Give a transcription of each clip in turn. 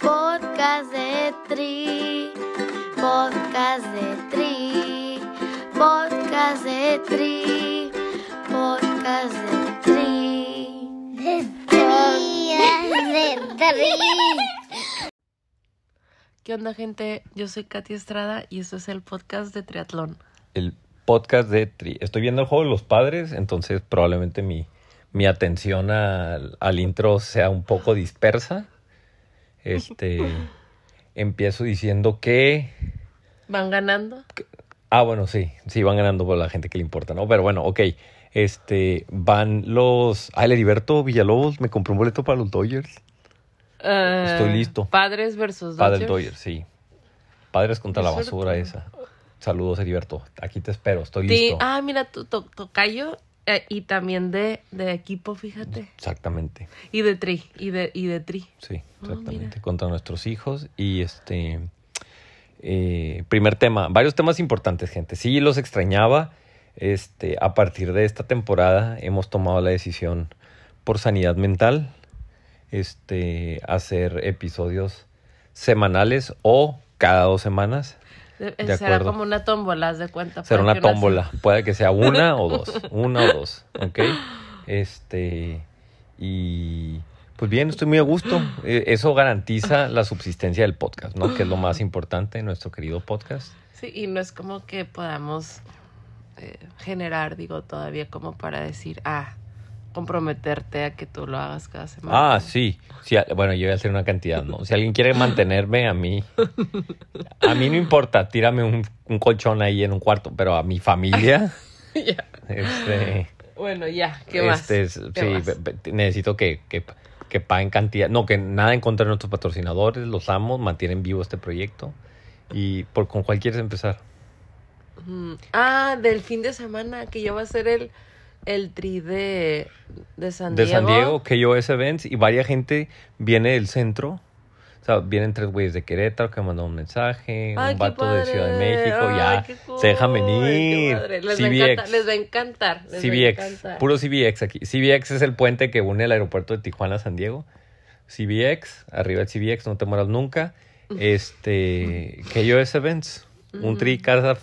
Podcast de Tri, podcast de Tri, podcast de Tri, podcast de Tri. De Tri, de Tri. ¿Qué onda, gente? Yo soy Katy Estrada y esto es el podcast de Triatlón. el podcast de Tri. Estoy viendo el juego de los padres, entonces probablemente mi, mi atención al, al intro sea un poco dispersa. Este empiezo diciendo que. ¿Van ganando? Ah, bueno, sí, sí, van ganando por la gente que le importa, ¿no? Pero bueno, ok. Este, van los. Ah, el Heriberto Villalobos me compró un boleto para los Dodgers. Eh, Estoy listo. Padres versus Padres Dodgers. Dodgers, sí. Padres contra la basura esa. Saludos, Heriberto. Aquí te espero, estoy Sí, listo. Ah, mira, tu to- tocayo eh, y también de, de equipo, fíjate. Exactamente. Y de tri, y de, y de tri. Sí, Ah, exactamente. Contra nuestros hijos. Y este. eh, primer tema. Varios temas importantes, gente. Sí, los extrañaba. Este, a partir de esta temporada hemos tomado la decisión por sanidad mental. Este, hacer episodios semanales o cada dos semanas. De- De será acuerdo. como una tómbola, haz de cuenta. Será una tómbola. Puede que sea una o dos. Una o dos. ¿Ok? Este. Y. Pues bien, estoy muy a gusto. Eh, Eso garantiza la subsistencia del podcast, ¿no? Que es lo más importante en nuestro querido podcast. Sí, y no es como que podamos eh, generar, digo, todavía como para decir, ah, comprometerte a que tú lo hagas cada semana. Ah, sí. sí bueno, yo voy a hacer una cantidad, ¿no? Si alguien quiere mantenerme a mí, a mí no importa, tírame un, un colchón ahí en un cuarto, pero a mi familia, Ya. este. Bueno, ya, ¿qué más? Este, es- ¿Qué sí, más? necesito que, que, que paguen cantidad. No, que nada en contra de nuestros patrocinadores, los amo, mantienen vivo este proyecto. Y por con cuál quieres empezar. Ah, del fin de semana, que ya va a ser el, el tri de, de San De Diego. San Diego, KOS Events, y varias gente viene del centro. O sea, vienen tres güeyes de Querétaro que mandan un mensaje, Ay, un vato de Ciudad de. México, Ay, ya cool, se dejan qué venir. padre. Les, va a encantar, les va a encantar. les va a CBX, encantar. puro CBX aquí. CBX es el puente que une el aeropuerto de Tijuana a San Diego. CBX, arriba el CBX, no te mueras nunca. Este, KOS Events, un tri cada,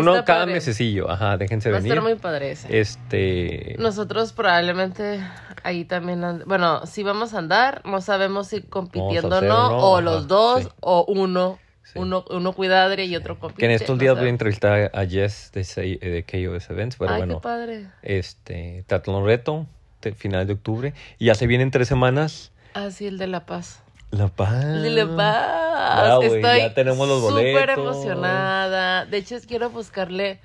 uno Está cada padre. mesecillo, ajá, déjense Va a venir. estar muy padre ese. Este, Nosotros probablemente ahí también, and- bueno, sí vamos a andar, no sabemos si compitiendo o no, o ajá, los dos, sí. o uno, Sí. uno, uno cuidadre y otro compite. que en estos días voy a entrevistar a Jess de, de KOS Events, pero Ay, bueno, qué padre. este, Triatlón Reto, final de octubre, y ya se vienen tres semanas. Ah, sí, el de La Paz. La Paz. La Paz. Ya, güey, Estoy ya tenemos los súper boletos. emocionada. De hecho, quiero buscarle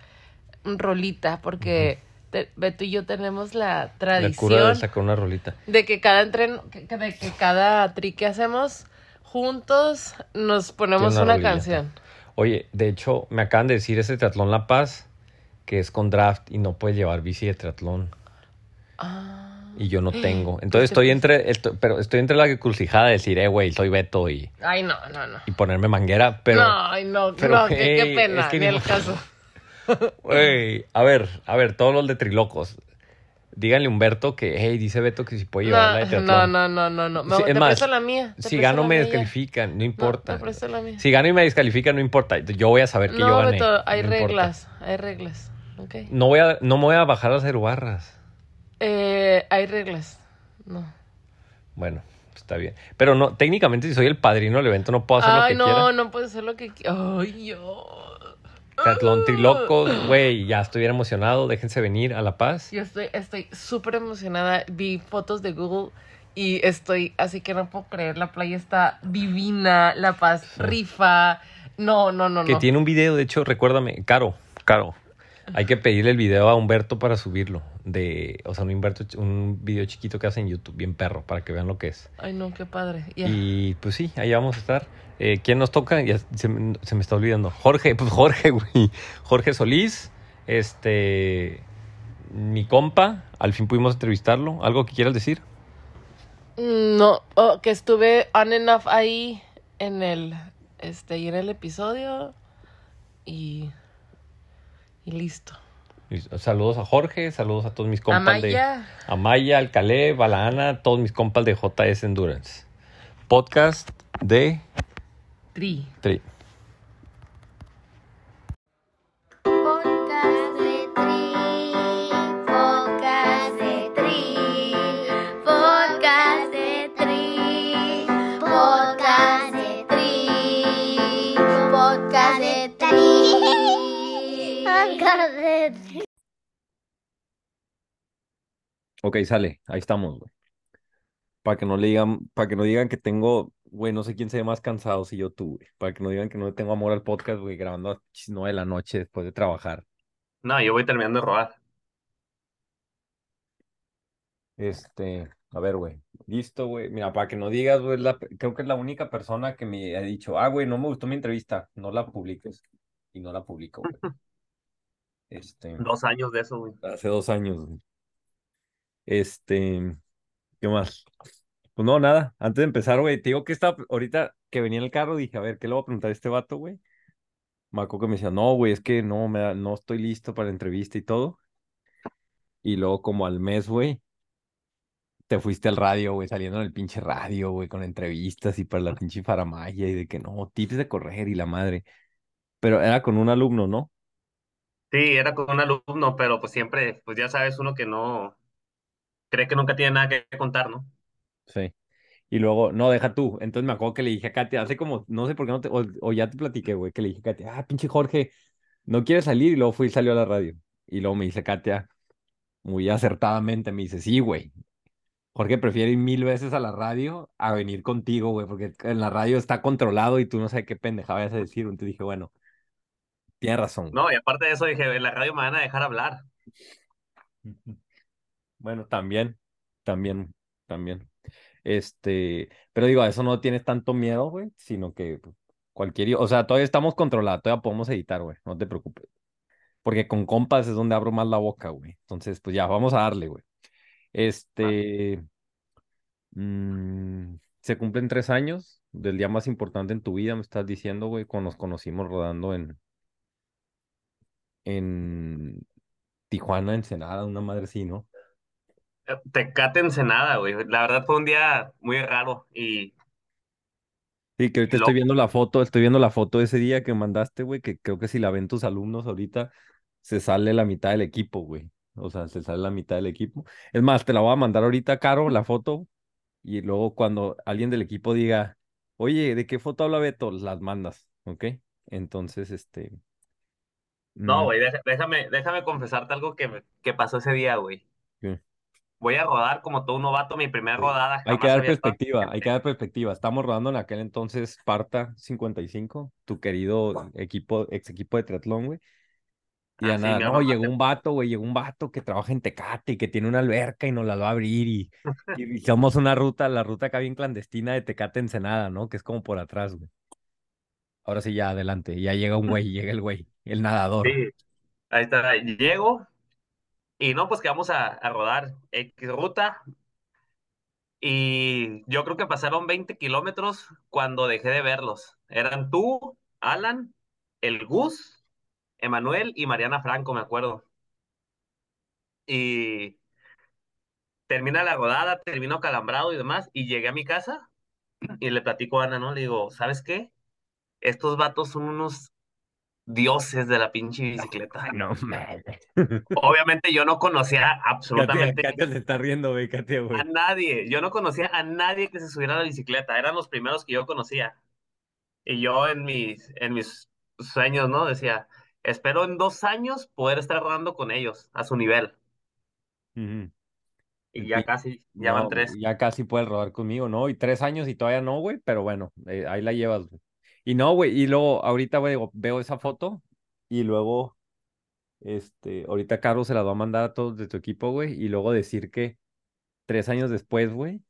un rolita porque te- Beto y yo tenemos la La cura de tradición sacar una rolita. de que cada entreno, que, de que cada tri que hacemos juntos nos ponemos una, canción. Oye, de hecho, me acaban de decir ese triatlón La Paz, que es con draft y no puedes llevar bici de triatlón. Ah. Y yo no tengo. ¿Qué Entonces estoy entre, esto- pero estoy entre la encrucijada de decir, eh, güey, soy Beto y, Ay, no, no, no. y ponerme manguera, pero, no, ay, no, pero, no, qué, pena, es que ni el caso. güey, a ver, a ver, todos los de Trilocos, díganle a Humberto que, hey, dice Beto que si puede llevar la de No, no, no, no, no. Sí, es te más, la mía. te Si gano me descalifican, no importa. te presto la mía. Si gano y me descalifican, no importa. Yo voy a saber que no, yo gané. Beto, hay no importa. reglas, hay reglas. Ok. No voy a, no me voy a bajar las aerobarras. Eh, hay reglas. No. Bueno, está bien. Pero no, técnicamente si soy el padrino del evento no puedo hacer Ay, lo que no, quiera. no puede ser lo que qui- Ay, yo. Triatlón trilocos, güey, ya estoy bien emocionado. Déjense venir a La Paz. Yo estoy estoy súper emocionada. Vi fotos de Google y estoy así que no puedo creer. La playa está divina, La Paz rifa. No, no, no, Que no. tiene un video, de hecho, recuérdame, Caro, Caro. Hay que pedirle el video a Humberto para subirlo. De, o sea, un Humberto, un video chiquito que hace en YouTube, bien perro, para que vean lo que es. Ay, no, qué padre. Y pues sí, ahí vamos a estar. Eh, ¿Quién nos toca? Ya se, me- se me está olvidando. Jorge, pues Jorge, güey. Jorge Solís. Este. Mi compa. Al fin pudimos entrevistarlo. ¿Algo que quieras decir? Mm, No, oh, que estuve on and off ahí en el, este, y en el episodio y, y listo. Y Saludos a Jorge, saludos a todos mis compas Amaya. de Amaya, al Caleb, a la Ana, todos mis compas de JS Endurance. Podcast de Tri. Tri. Podcast de Tri, podcast de Tri, podcast de Tri, podcast de Tri, podcast de Tri. Podcast de Tri. Ok, sale, ahí estamos, güey. Para que no le digan, para que no digan que tengo, güey, no sé quién se ve más cansado si yo tú, güey. Para que no digan que no le tengo amor al podcast, güey, grabando a las 9 de la noche después de trabajar. No, yo voy terminando de robar. Este, a ver, güey. Listo, güey. Mira, para que no digas, güey, la- creo que es la única persona que me ha dicho, ah, güey, no me gustó mi entrevista, no la publiques. Y no la publico, güey. Este, Dos años de eso, güey. hace dos años, güey. Este, ¿qué más? Pues no, nada. Antes de empezar, güey, te digo que estaba, ahorita que venía en el carro, dije, a ver, ¿qué le voy a preguntar a este vato, güey? Acuerdo que me decía, no, güey, es que no, me da- no estoy listo para la entrevista y todo. Y luego, como al mes, güey, te fuiste al radio, güey, saliendo en el pinche radio, güey, con entrevistas y para la pinche faramaya y de que no, tips de correr y la madre. Pero era con un alumno, ¿no? Sí, era con un alumno, pero pues siempre, pues ya sabes, uno que no cree que nunca tiene nada que contar, ¿no? Sí. Y luego, no, deja tú. Entonces me acuerdo que le dije a Katia, hace como, no sé por qué no te, o, o ya te platiqué, güey, que le dije a Katia, ah, pinche Jorge, no quiere salir. Y luego fui y salió a la radio. Y luego me dice Katia, muy acertadamente, me dice, sí, güey. Jorge prefiere ir mil veces a la radio a venir contigo, güey, porque en la radio está controlado y tú no sabes qué pendejada vas a decir. Entonces dije, bueno, tienes razón. No, y aparte de eso dije, en la radio me van a dejar hablar. Bueno, también, también, también. Este, pero digo, a eso no tienes tanto miedo, güey, sino que cualquier, o sea, todavía estamos controlados, todavía podemos editar, güey, no te preocupes. Porque con compas es donde abro más la boca, güey. Entonces, pues ya, vamos a darle, güey. Este, mm, se cumplen tres años del día más importante en tu vida, me estás diciendo, güey, cuando nos conocimos rodando en, en Tijuana, Ensenada, una madre así, ¿no? Tecate Ensenada, güey. La verdad fue un día muy raro y Sí, que ahorita estoy viendo la foto, estoy viendo la foto de ese día que mandaste, güey, que creo que si la ven tus alumnos ahorita, se sale la mitad del equipo, güey. O sea, se sale la mitad del equipo. Es más, te la voy a mandar ahorita, Caro, la foto, y luego cuando alguien del equipo diga, oye, ¿de qué foto habla Beto? Las mandas, ¿ok? Entonces, este... no, mm, güey, déjame, déjame confesarte algo que, me- que pasó ese día, güey. Voy a rodar como todo un novato, mi primera rodada. Hay que dar estado- perspectiva, hay que dar perspectiva. Estamos rodando en aquel entonces Sparta 55, tu querido equipo, ex equipo de triatlón, güey. Y Ah, nada, no, llegó un vato, güey, llegó un vato que trabaja en Tecate y que tiene una alberca y nos la va a abrir y, y hicimos una ruta, la ruta acá bien clandestina de Tecate a Ensenada, ¿no? Que es como por atrás, güey. Ahora sí, ya adelante, ya llega un güey, llega el güey, el nadador. Sí, ahí está. Llego y no, pues que vamos a, rodar X ruta. Y yo creo que pasaron 20 kilómetros cuando dejé de verlos. Eran tú, Alan, el Gus, Emanuel y Mariana Franco, me acuerdo. Y termina la rodada, termino calambrado y demás. Y llegué a mi casa y le platico a Ana, ¿no? Le digo, ¿sabes qué? Estos vatos son unos dioses de la pinche bicicleta. No mames. Obviamente yo no conocía Katia, absolutamente Katia se está riendo, güey, Katia, güey. a nadie. Yo no conocía a nadie que se subiera a la bicicleta. Eran los primeros que yo conocía. Y yo en mis, en mis sueños, ¿no? Decía, espero en dos años poder estar rodando con ellos a su nivel. Y ya casi, ya van tres. ya casi puedes rodar conmigo, ¿no? Y tres años y todavía no, güey, pero bueno, eh, ahí la llevas, güey. Y no, güey, y luego ahorita, güey, veo esa foto y luego, este, ahorita Caro se la va a mandar a todos de tu equipo, güey, y luego decir que tres años después, güey,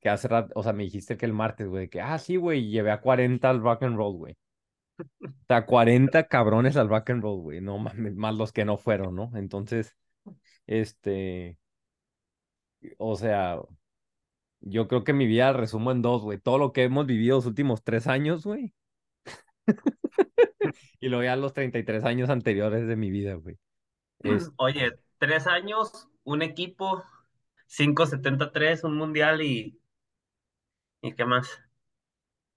que hace rato, o sea, me dijiste que el martes, güey, que, ah, sí, güey, llevé a 40 al rock and roll, güey. O sea, 40 cabrones al rock and roll, güey, no mames, más los que no fueron, ¿no? Entonces, este, o sea, yo creo que mi vida resumo en dos, güey. Todo lo que hemos vivido los últimos tres años, güey. y luego ya los 33 años anteriores de mi vida, güey. Es, Oye, tres años, un equipo, 573, un mundial y ¿Y qué más?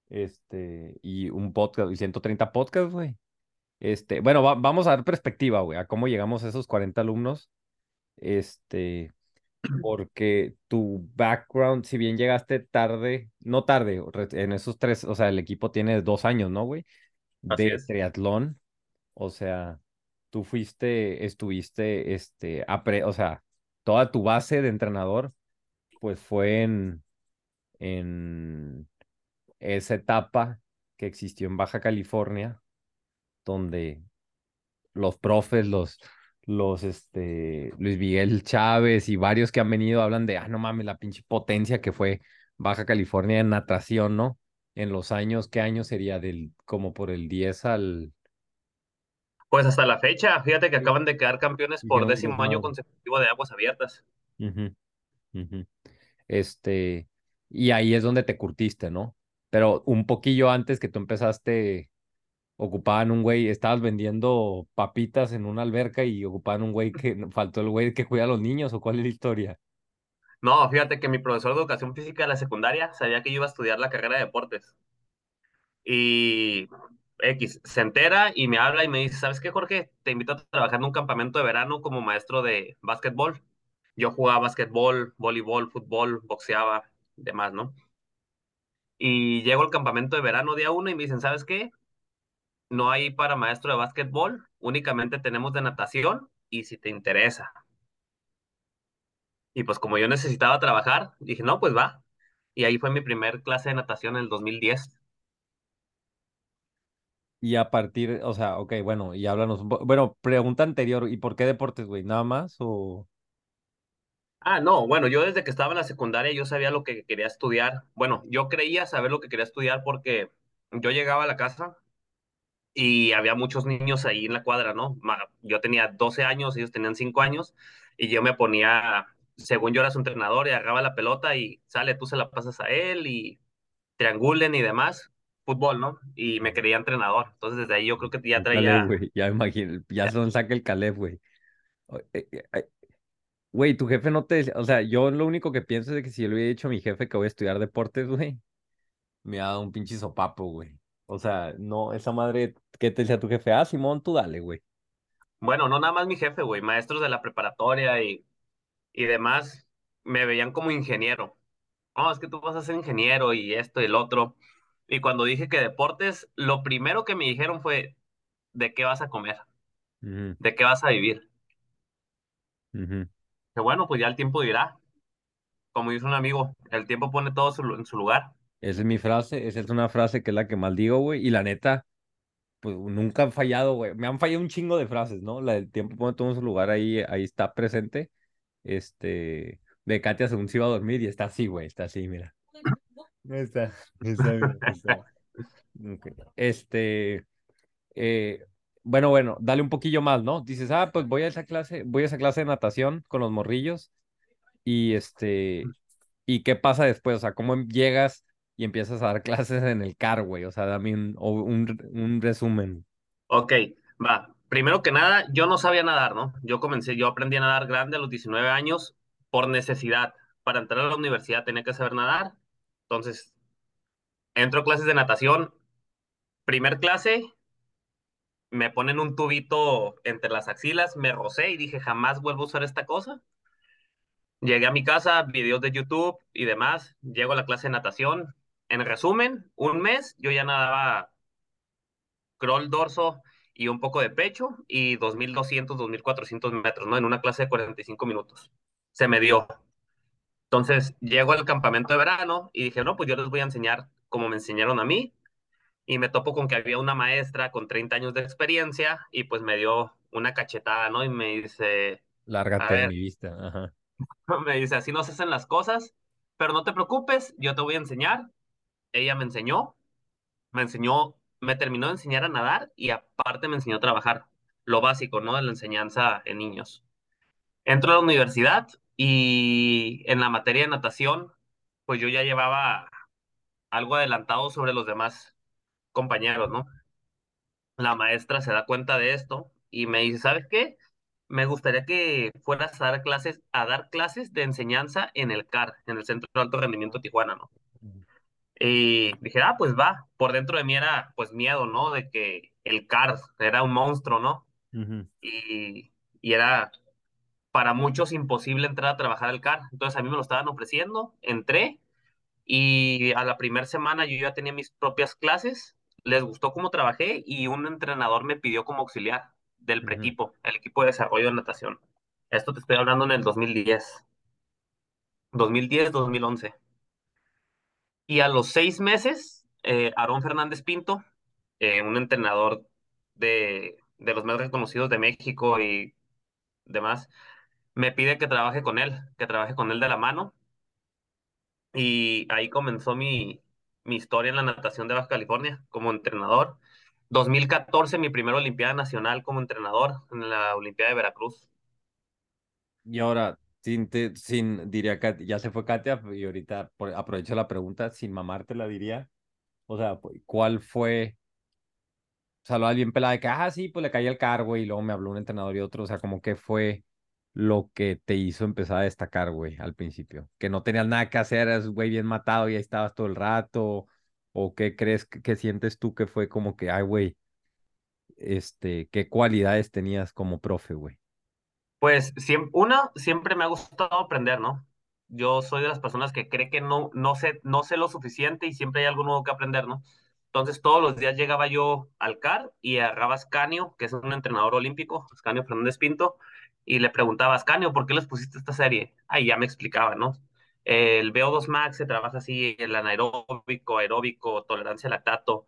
Este, y un podcast, y 130 podcasts, güey. Este, bueno, va- vamos a dar perspectiva, güey, a cómo llegamos a esos 40 alumnos. Este, porque tu background, si bien llegaste tarde, no tarde, en esos tres, o sea, el equipo tiene dos años, ¿no, güey? De triatlón, o sea, tú fuiste, estuviste, este, apre- o sea, toda tu base de entrenador, pues fue en, en esa etapa que existió en Baja California, donde los profes, los, los, este, Luis Miguel Chávez y varios que han venido hablan de, ah, no mames, la pinche potencia que fue Baja California en natación, ¿no? En los años, ¿qué año sería? Del, como por el 10 al... Pues hasta la fecha, fíjate que acaban de quedar campeones por décimo año consecutivo de aguas abiertas. Este, y ahí es donde te curtiste, ¿no? Pero un poquillo antes que tú empezaste, ocupaban un güey, estabas vendiendo papitas en una alberca y ocupaban un güey que faltó el güey que cuida a los niños, ¿o cuál es la historia? No, fíjate que mi profesor de educación física de la secundaria sabía que yo iba a estudiar la carrera de deportes. Y X se entera y me habla y me dice, ¿sabes qué, Jorge? Te invito a trabajar en un campamento de verano como maestro de básquetbol. Yo jugaba básquetbol, voleibol, fútbol, boxeaba, demás, ¿no? Y llego al campamento de verano día uno y me dicen, ¿sabes qué? No hay para maestro de básquetbol, únicamente tenemos de natación y si te interesa. Y pues como yo necesitaba trabajar, dije, no, pues va. Y ahí fue mi primer clase de natación en el 2010. Y a partir, o sea, ok, bueno, y háblanos un poco. Bueno, pregunta anterior, ¿y por qué deportes, güey? ¿Nada más o...? Ah, no, bueno, yo desde que estaba en la secundaria yo sabía lo que quería estudiar. Bueno, yo creía saber lo que quería estudiar porque yo llegaba a la casa y había muchos niños ahí en la cuadra, ¿no? Yo tenía 12 años, ellos tenían 5 años y yo me ponía, según yo era su entrenador, y agarraba la pelota y sale, tú se la pasas a él y triangulen y demás, fútbol, ¿no? Y me quería entrenador. Entonces desde ahí yo creo que ya Caleb, traía, güey, ya imagino, ya son saca el Caleb, güey. Eh, eh, Güey, tu jefe no te... decía- O sea, yo lo único que pienso es de que si yo le hubiera dicho a mi jefe que voy a estudiar deportes, güey, me ha dado un pinche sopapo, güey. O sea, no, esa madre, ¿qué te decía tu jefe? Ah, Simón, tú dale, güey. bueno, no nada más mi jefe, güey, maestros de la preparatoria y, y demás me veían como ingeniero. No, es que tú vas a ser ingeniero y esto y el otro. Y cuando dije que deportes, lo primero que me dijeron fue, ¿de qué vas a comer? ¿De qué vas a vivir? Que bueno, pues ya el tiempo dirá. Como dice un amigo, el tiempo pone todo su- en su lugar. Esa es mi frase, esa es una frase que es la que más digo, güey, y la neta, pues nunca han fallado, güey. Me han fallado un chingo de frases, ¿no? La del tiempo pone todo en su lugar, ahí, ahí está presente. Este, de Katia según se iba a dormir y está así, güey, está así, mira. Está, está bien, está. Ok. Este, eh, bueno, bueno, dale un poquillo más, ¿no? Dices, ah, pues voy a esa clase, voy a esa clase de natación con los morrillos y este, ¿y qué pasa después? O sea, ¿cómo llegas y empiezas a dar clases en el car, güey? O sea, dame un, un, un resumen. Ok, va. Primero que nada, yo no sabía nadar, ¿no? Yo comencé, yo aprendí a nadar grande a los 19 años por necesidad. Para entrar a la universidad tenía que saber nadar. Entonces, entro a clases de natación. Primer clase, me ponen un tubito entre las axilas, me rocé y dije, jamás vuelvo a usar esta cosa. Llegué a mi casa, videos de YouTube y demás. Llego a la clase de natación. En resumen, un mes yo ya nadaba crawl dorso y un poco de pecho y 2200, 2400 metros, ¿no? En una clase de 45 minutos. Se me dio. Entonces llego al campamento de verano y dije, no, pues yo les voy a enseñar como me enseñaron a mí. Y me topo con que había una maestra con 30 años de experiencia y pues me dio una cachetada, ¿no? Y me dice, Lárgate de mi vista. Ajá. me dice, así no se hacen las cosas, pero no te preocupes, yo te voy a enseñar. Ella me enseñó, me enseñó, me terminó de enseñar a nadar y aparte me enseñó a trabajar, lo básico, ¿no? De la enseñanza en niños. Entro a la universidad y en la materia de natación, pues yo ya llevaba algo adelantado sobre los demás compañeros, ¿no? La maestra se da cuenta de esto y me dice, ¿sabes qué? Me gustaría que fueras a dar clases, a dar clases de enseñanza en el CAR, en el Centro de Alto Rendimiento Tijuana, ¿no? Y dije, ah, pues va. Por dentro de mí era, pues, miedo, ¿no? De que el CAR era un monstruo, ¿no? Y, y era para muchos imposible entrar a trabajar al CAR. Entonces a mí me lo estaban ofreciendo, entré y a la primera semana yo ya tenía mis propias clases, les gustó cómo trabajé y un entrenador me pidió como auxiliar del preequipo, el equipo de desarrollo de natación. Esto te estoy hablando en el 2010, 2010, 2011. Y a los seis meses, eh, Aarón Fernández Pinto, eh, un entrenador de, de los más reconocidos de México y demás, me pide que trabaje con él, que trabaje con él de la mano. Y ahí comenzó mi, mi historia en la natación de Baja California como entrenador. 2014, mi primera Olimpiada Nacional como entrenador en la Olimpiada de Veracruz. Y ahora, sin, te- sin, diría Katia, ya se fue Katia y ahorita aprovecho la pregunta, sin mamarte la diría. O sea, pu- ¿cuál fue? O sea, lo alguien pelada de que, ah, sí, pues le caí el cargo y luego me habló un entrenador y otro. O sea, como que fue lo que te hizo empezar a destacar, güey, al principio. Que no tenías nada que hacer, eras, güey, bien matado y ahí estabas todo el rato. ¿O qué crees, que, que sientes tú que fue como que, ay, güey, este, qué cualidades tenías como profe, güey? Pues siempre, una, siempre me ha gustado aprender, ¿no? Yo soy de las personas que cree que no, no sé, no sé lo suficiente y siempre hay algo nuevo que aprender, ¿no? Entonces todos los días llegaba yo al CAR y agarraba a Ascanio, que es un entrenador olímpico, Ascanio Fernández Pinto, y le preguntaba, Ascanio, ¿por qué les pusiste esta serie? Ahí ya me explicaba, ¿no? El VO2 Max se trabaja así, el anaeróbico, aeróbico, tolerancia al lactato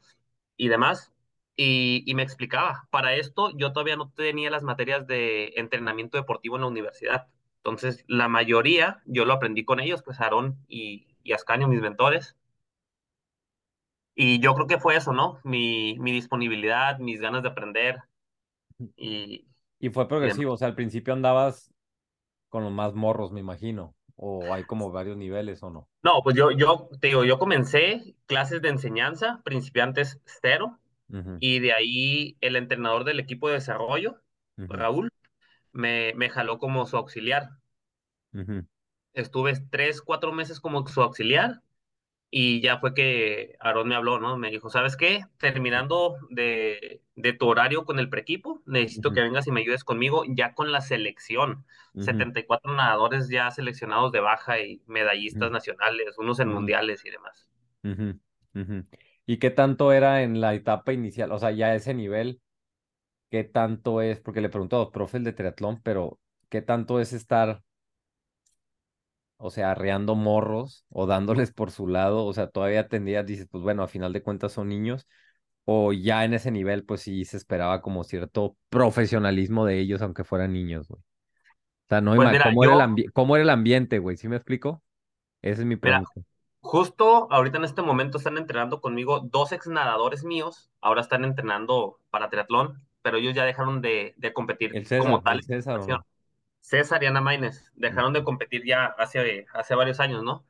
y demás. Y, y me explicaba, para esto yo todavía no tenía las materias de entrenamiento deportivo en la universidad. Entonces, la mayoría yo lo aprendí con ellos, pues Aarón y, y Ascanio, mis mentores. Y yo creo que fue eso, ¿no? Mi, mi disponibilidad, mis ganas de aprender y, Y fue progresivo, o sea, al principio andabas con los más morros, me imagino. O hay como varios niveles o no. No, pues yo, yo, te digo, yo comencé clases de enseñanza, principiantes cero, Y de ahí el entrenador del equipo de desarrollo, Raúl, me, me jaló como su auxiliar. Estuve tres, cuatro meses como su auxiliar y ya fue que Aarón me habló, ¿no? Me dijo, ¿sabes qué? Terminando de, de tu horario con el preequipo, necesito que vengas y me ayudes conmigo ya con la selección. ujú, 74 nadadores ya seleccionados de baja y medallistas nacionales, unos en mundiales y demás. ¿Y qué tanto era en la etapa inicial? O sea, ya ese nivel, ¿qué tanto es? Porque le pregunto a los profes de triatlón, pero ¿qué tanto es estar, o sea, arreando morros o dándoles por su lado? O sea, todavía tendrías, dices, pues bueno, a final de cuentas son niños. O ya en ese nivel, pues sí se esperaba como cierto profesionalismo de ellos, aunque fueran niños, güey. O sea, no, Pues mira, ¿cómo era el yo, ambi- cómo era el ambiente, güey? ¿Sí me explico? Esa es mi mira, pregunta. Justo ahorita en este momento están entrenando conmigo dos ex nadadores míos, ahora están entrenando para triatlón, pero ellos ya dejaron de, de competir El César, como tal el César no. César y Ana Maínez dejaron de competir ya hace, hace varios años, ¿no?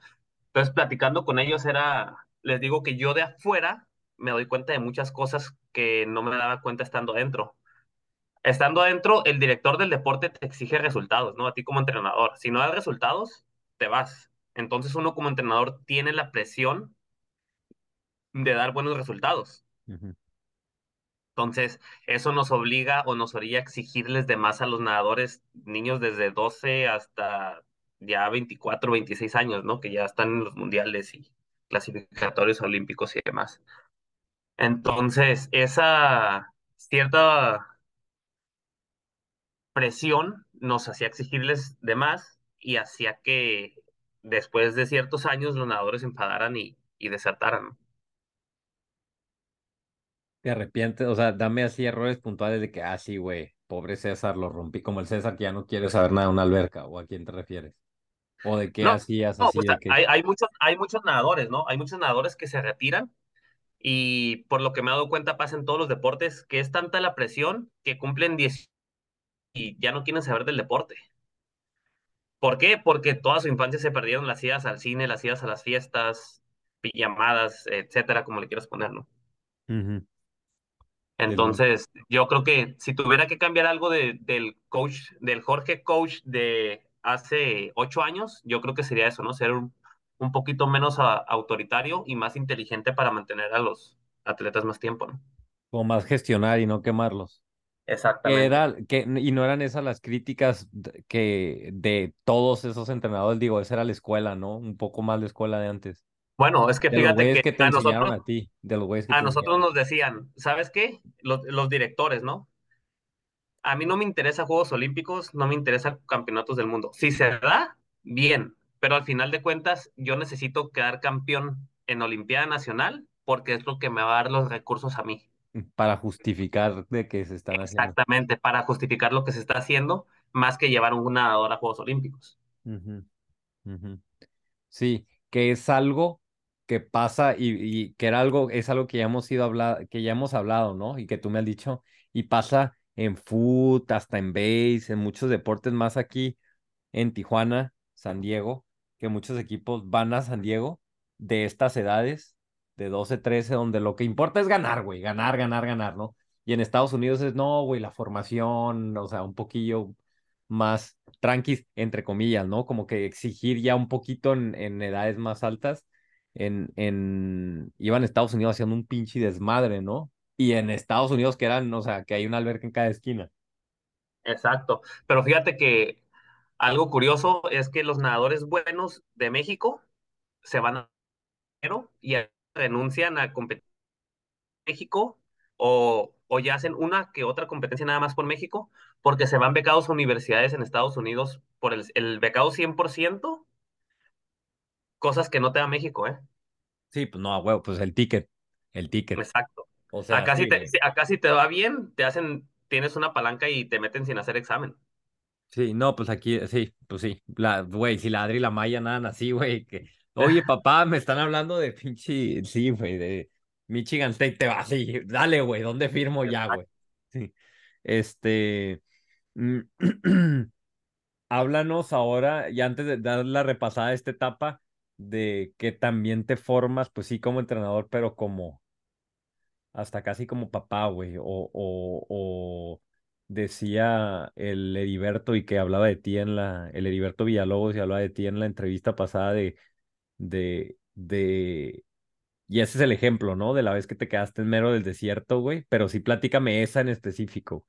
Entonces, platicando con ellos era, les digo que yo de afuera me doy cuenta de muchas cosas que no me daba cuenta estando adentro. Estando adentro, el director del deporte te exige resultados, ¿no? A ti como entrenador. Si no das resultados, te vas. Entonces uno como entrenador tiene la presión de dar buenos resultados. Entonces, eso nos obliga o nos orilla a exigirles de más a los nadadores, niños desde 12 hasta ya 24, 26 años, ¿no? Que ya están en los mundiales y clasificatorios olímpicos y demás. Entonces, esa cierta presión nos hacía exigirles de más y hacía que después de ciertos años los nadadores enfadaran y, y desertaran. ¿Te arrepientes? O sea, dame así errores puntuales de que, ah, sí, güey, pobre César, lo rompí como el César que ya no quiere saber nada de una alberca, o a quién te refieres. O de qué No, hacías no, así que, hay, hay muchos, hay muchos nadadores, ¿no? Hay muchos nadadores que se retiran Y por lo que me he dado cuenta pasa en todos los deportes, que es tanta la presión que cumplen 10 y ya no quieren saber del deporte. ¿Por qué? Porque toda su infancia se perdieron las idas al cine, las idas a las fiestas, pijamadas, etcétera, como le quieras poner, ¿no? Entonces, yo creo que si tuviera que cambiar algo de- del coach, del Jorge coach de hace ocho años, yo creo que sería eso, ¿no? Ser un, un poquito menos a- autoritario y más inteligente para mantener a los atletas más tiempo, ¿no? Como más gestionar y no quemarlos. Exactamente. era, que, y no eran esas las críticas que de todos esos entrenadores, digo, esa era la escuela, ¿no? Un poco más la escuela de antes. Bueno, es que De fíjate que que te a nosotros, a ti, de los güeyes que a nosotros nos decían, ¿sabes qué? Los, los directores, ¿no? A mí no me interesa Juegos Olímpicos, no me interesa campeonatos del mundo. Si se da, bien, pero al final de cuentas yo necesito quedar campeón en Olimpiada Nacional porque es lo que me va a dar los recursos a mí. Para justificar de que se están haciendo. Exactamente, para justificar lo que se está haciendo, más que llevar un nadador a Juegos Olímpicos. Sí, que es algo que pasa y, y que era algo, es algo que ya hemos ido hablar, que ya hemos hablado, ¿no? Y que tú me has dicho, y pasa en foot, hasta en base, en muchos deportes más aquí en Tijuana, San Diego, que muchos equipos van a San Diego de estas edades, de 12, 13, donde lo que importa es ganar, güey, ganar, ganar, ganar, ¿no? Y en Estados Unidos es, no, güey, la formación, o sea, un poquillo más tranquis, entre comillas, ¿no? Como que exigir ya un poquito en, en edades más altas. En, en, iban a Estados Unidos haciendo un pinche desmadre, ¿no? Y en Estados Unidos que eran, o sea, que hay una alberca en cada esquina. Exacto. Pero fíjate que algo curioso es que los nadadores buenos de México se van a y renuncian a competir en México o, o ya hacen una que otra competencia nada más por México porque se van becados a universidades en Estados Unidos por el, el becado 100%, cosas que no te da México, ¿eh? Sí, pues no, a huevo, pues el ticket, el ticket. Exacto. O sea, Acá, sí, si te, acá si te va bien, te hacen, tienes una palanca y te meten sin hacer examen. Sí, no, pues aquí, sí, pues sí. La, güey, si la Adri y la Maya nadan así, güey, que, oye, papá, me están hablando de pinche, sí, güey, de Michigan State, te va así, dale, güey, ¿dónde firmo ya, güey? Sí. Este, mm, háblanos ahora, y antes de dar la repasada a esta etapa, de que también te formas, pues sí, como entrenador, pero como, hasta casi como papá, güey, o, o, o decía el Heriberto y que hablaba de ti en la, el Heriberto Villalobos y hablaba de ti en la entrevista pasada de, de, de, y ese es el ejemplo, ¿no? De la vez que te quedaste en mero del desierto, güey, pero sí platícame esa en específico,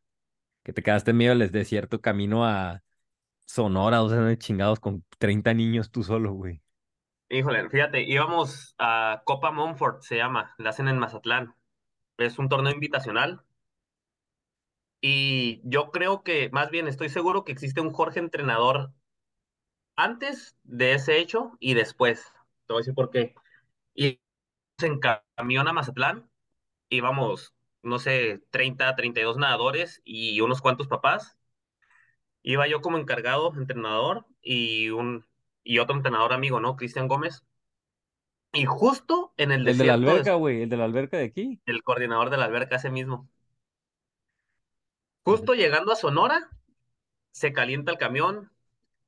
que te quedaste en medio del desierto camino a Sonora, o sea, chingados con 30 niños tú solo, güey. Híjole, fíjate, íbamos a Copa Monfort, se llama, la hacen en Mazatlán. Es un torneo invitacional. Y yo creo que, más bien, estoy seguro que existe un Jorge entrenador antes de ese hecho y después. Te voy a decir por qué. Y en camión a Mazatlán, íbamos, no sé, 30, 32 nadadores y unos cuantos papás. Iba yo como encargado, entrenador, y un y otro entrenador amigo, ¿no? Cristian Gómez. Y justo en el El de la alberca, güey, el de la alberca de aquí. el coordinador de la alberca, ese mismo. Justo llegando a Sonora, se calienta el camión,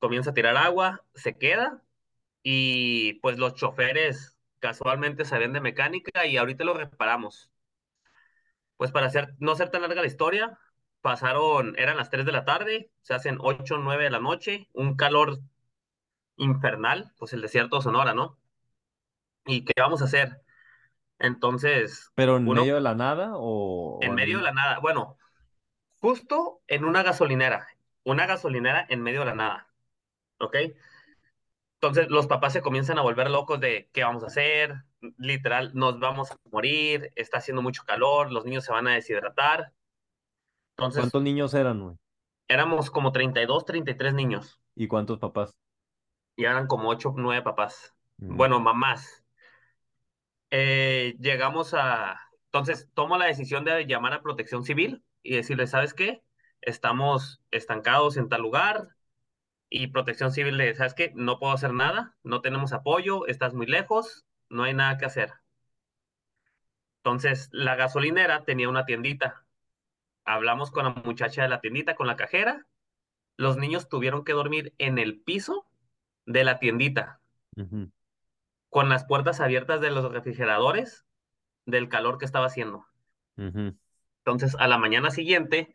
comienza a tirar agua, se queda y pues los choferes casualmente sabían de mecánica y ahorita lo reparamos. Pues para hacer, no ser tan larga la historia, pasaron, eran las 3 de la tarde, se hacen 8 o 9 de la noche, un calor infernal, pues el desierto de Sonora, ¿no? ¿Y qué vamos a hacer? Entonces, Pero en uno medio de la nada o, en medio de la nada, bueno, justo en una gasolinera, una gasolinera en medio de la nada, ¿ok? Entonces los papás se comienzan a volver locos de qué vamos a hacer, literal, nos vamos a morir, está haciendo mucho calor, los niños se van a deshidratar. Entonces ¿Cuántos niños eran, güey? éramos como 32, 33 niños ¿Y cuántos papás? y eran como 8, 9 papás. Mm, Bueno, mamás. Eh, llegamos a... Entonces tomo la decisión de llamar a Protección Civil y decirle, ¿sabes qué? Estamos estancados en tal lugar, y Protección Civil le, ¿sabes qué? No puedo hacer nada, no tenemos apoyo, estás muy lejos, no hay nada que hacer. Entonces, la gasolinera tenía una tiendita. Hablamos con la muchacha de la tiendita, con la cajera. Los niños tuvieron que dormir en el piso de la tiendita, con las puertas abiertas de los refrigeradores del calor que estaba haciendo. Entonces, a la mañana siguiente,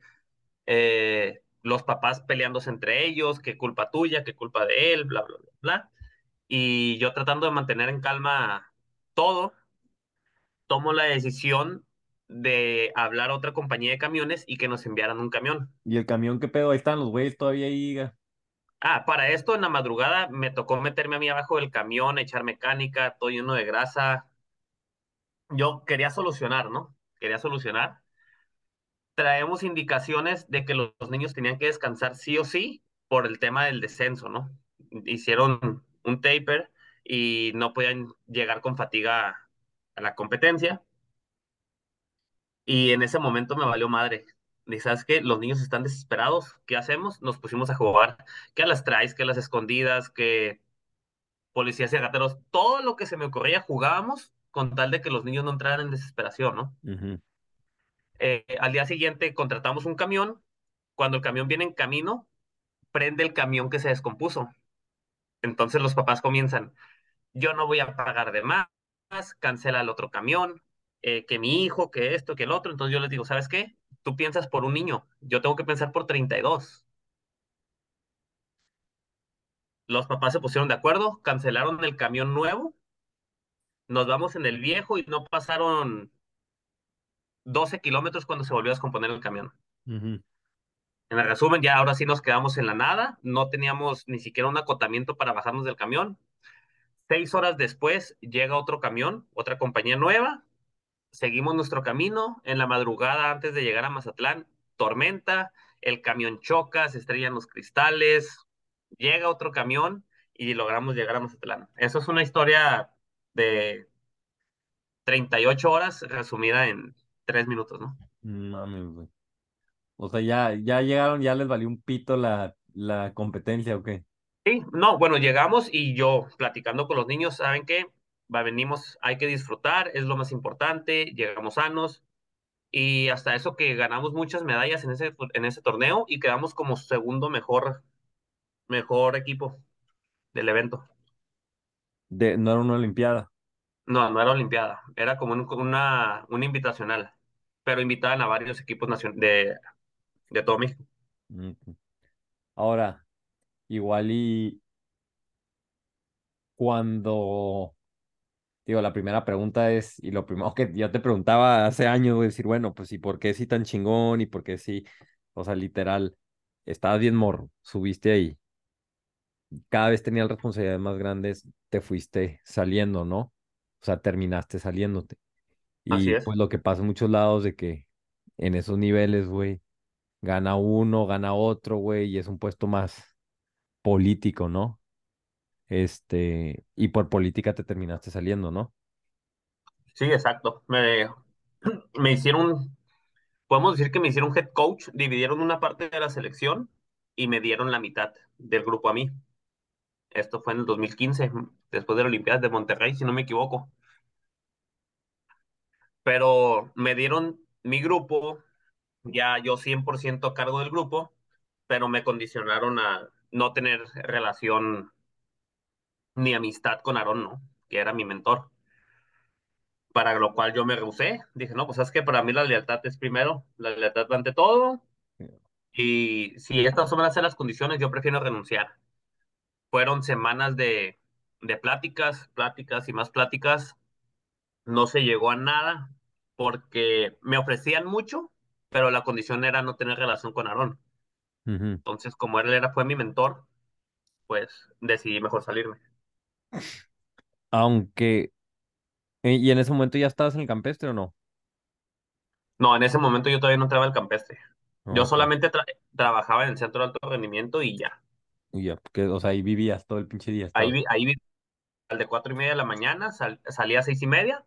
eh, los papás peleándose entre ellos, qué culpa tuya, qué culpa de él, bla, bla, bla, bla. Y yo tratando de mantener en calma todo, tomo la decisión de hablar a otra compañía de camiones y que nos enviaran un camión. ¿Y el camión qué pedo? Ahí están los güeyes todavía ahí. Ah, para esto en la madrugada me tocó meterme a mí abajo del camión, echar mecánica, todo lleno de grasa. Yo quería solucionar, ¿no? Quería solucionar. Traemos indicaciones de que los, niños tenían que descansar sí o sí por el tema del descenso, ¿no? Hicieron un taper y no podían llegar con fatiga a la competencia. Y en ese momento me valió madre. Y sabes qué, los niños están desesperados. ¿Qué hacemos? Nos pusimos a jugar. Que a las traes, que a las escondidas, que policías y gateros. Todo lo que se me ocurría jugábamos con tal de que los niños no entraran en desesperación, ¿no? Ujú. Eh, al día siguiente contratamos un camión. Cuando el camión viene en camino, prende el camión que se descompuso. Entonces los papás comienzan, yo no voy a pagar de más, cancela el otro camión, eh, que mi hijo, que esto, que el otro. Entonces yo les digo, ¿sabes qué? Tú piensas por un niño, yo tengo que pensar por 32. Los papás se pusieron de acuerdo, cancelaron el camión nuevo, nos vamos en el viejo y no pasaron 12 kilómetros cuando se volvió a descomponer el camión. En el resumen, ya ahora sí nos quedamos en la nada, no teníamos ni siquiera un acotamiento para bajarnos del camión. Seis horas después llega otro camión, otra compañía nueva, seguimos nuestro camino. En la madrugada, antes de llegar a Mazatlán, tormenta, el camión choca, se estrellan los cristales, llega otro camión y logramos llegar a Mazatlán. Eso es una historia de 38 horas resumida en 3 minutos, ¿no? Güey. O sea, ya, ya llegaron, ya les valió un pito la, la competencia, ¿o qué? Sí, no, bueno, llegamos y yo platicando con los niños, ¿saben qué? Va, venimos, hay que disfrutar, es lo más importante, llegamos sanos y hasta eso que ganamos muchas medallas en ese, en ese torneo y quedamos como segundo mejor, mejor equipo del evento. De, no era una olimpiada. No, no era Olimpiada, era como un- una, una invitacional, pero invitaban a varios equipos nacion- de, de todo México. Ahora, igual y cuando, digo, la primera pregunta es, y lo primero que yo te preguntaba hace años, decir, bueno, pues, ¿y por qué sí tan chingón? ¿Y por qué sí? O sea, literal, estabas bien morro, subiste ahí, cada vez tenías responsabilidades más grandes, te fuiste saliendo, ¿no? O sea, terminaste saliéndote. Así Y es. pues lo que pasa en muchos lados de que en esos niveles, güey, gana uno, gana otro, güey, y es un puesto más político, ¿no? Este, y por política te terminaste saliendo, ¿no? Sí, exacto. Me, me hicieron, podemos decir que me hicieron head coach, dividieron una parte de la selección y me dieron la mitad del grupo a mí. Esto fue en el 2015, después de la Olimpiada de Monterrey, si no me equivoco. Pero me dieron mi grupo, ya yo 100% a cargo del grupo, pero me condicionaron a no tener relación ni amistad con Aarón, ¿no? Que era mi mentor. Para lo cual yo me rehusé. Dije, no, pues es que para mí la lealtad es primero, la lealtad ante todo. Y si estas son las las condiciones, yo prefiero renunciar. Fueron semanas de, de pláticas, pláticas y más pláticas. No se llegó a nada porque me ofrecían mucho, pero la condición era no tener relación con Aarón. Ujú. Entonces, como él era, fue mi mentor, pues decidí mejor salirme. Aunque, eh, ¿y en ese momento ya estabas en el campestre o no? No, en ese momento yo todavía no entraba al campestre. Yo solamente tra- trabajaba en el centro de alto rendimiento y ya. Y ya, porque, o sea, ahí vivías todo el pinche día. Ahí, vi- ahí al de cuatro y media de la mañana, sal- salía a seis y media,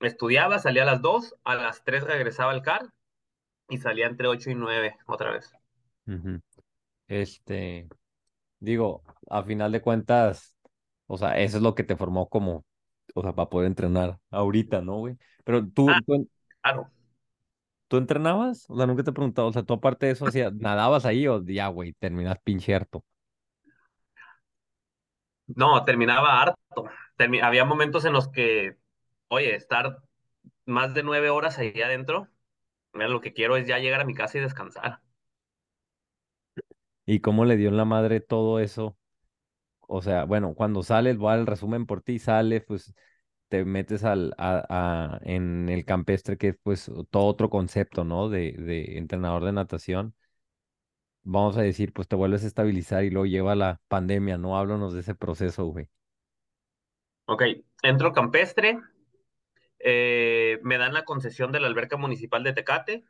estudiaba, salía a las dos, a las tres regresaba al CAR y salía entre ocho y nueve otra vez. Este, digo, a final de cuentas, o sea, eso es lo que te formó como, o sea, para poder entrenar ahorita, ¿no, güey? Pero tú, Ah, tú, claro. ¿Tú entrenabas? O sea, nunca te he preguntado, o sea, tú aparte de eso, hacías, ¿nadabas ahí o ya, güey, terminas pinche harto? No, terminaba harto. Termi- había momentos en los que, oye, estar más de nueve horas ahí adentro, mira, lo que quiero es ya llegar a mi casa y descansar. ¿Y cómo le dio en la madre todo eso O sea, bueno, cuando sales, voy al resumen por ti, sales, pues te metes al, en el campestre, que es pues todo otro concepto, ¿no? De, de entrenador de natación. Vamos a decir, pues te vuelves a estabilizar y luego lleva la pandemia, ¿no? Háblanos de ese proceso, güey. Ok, entro campestre, eh, me dan la concesión de la alberca municipal de Tecate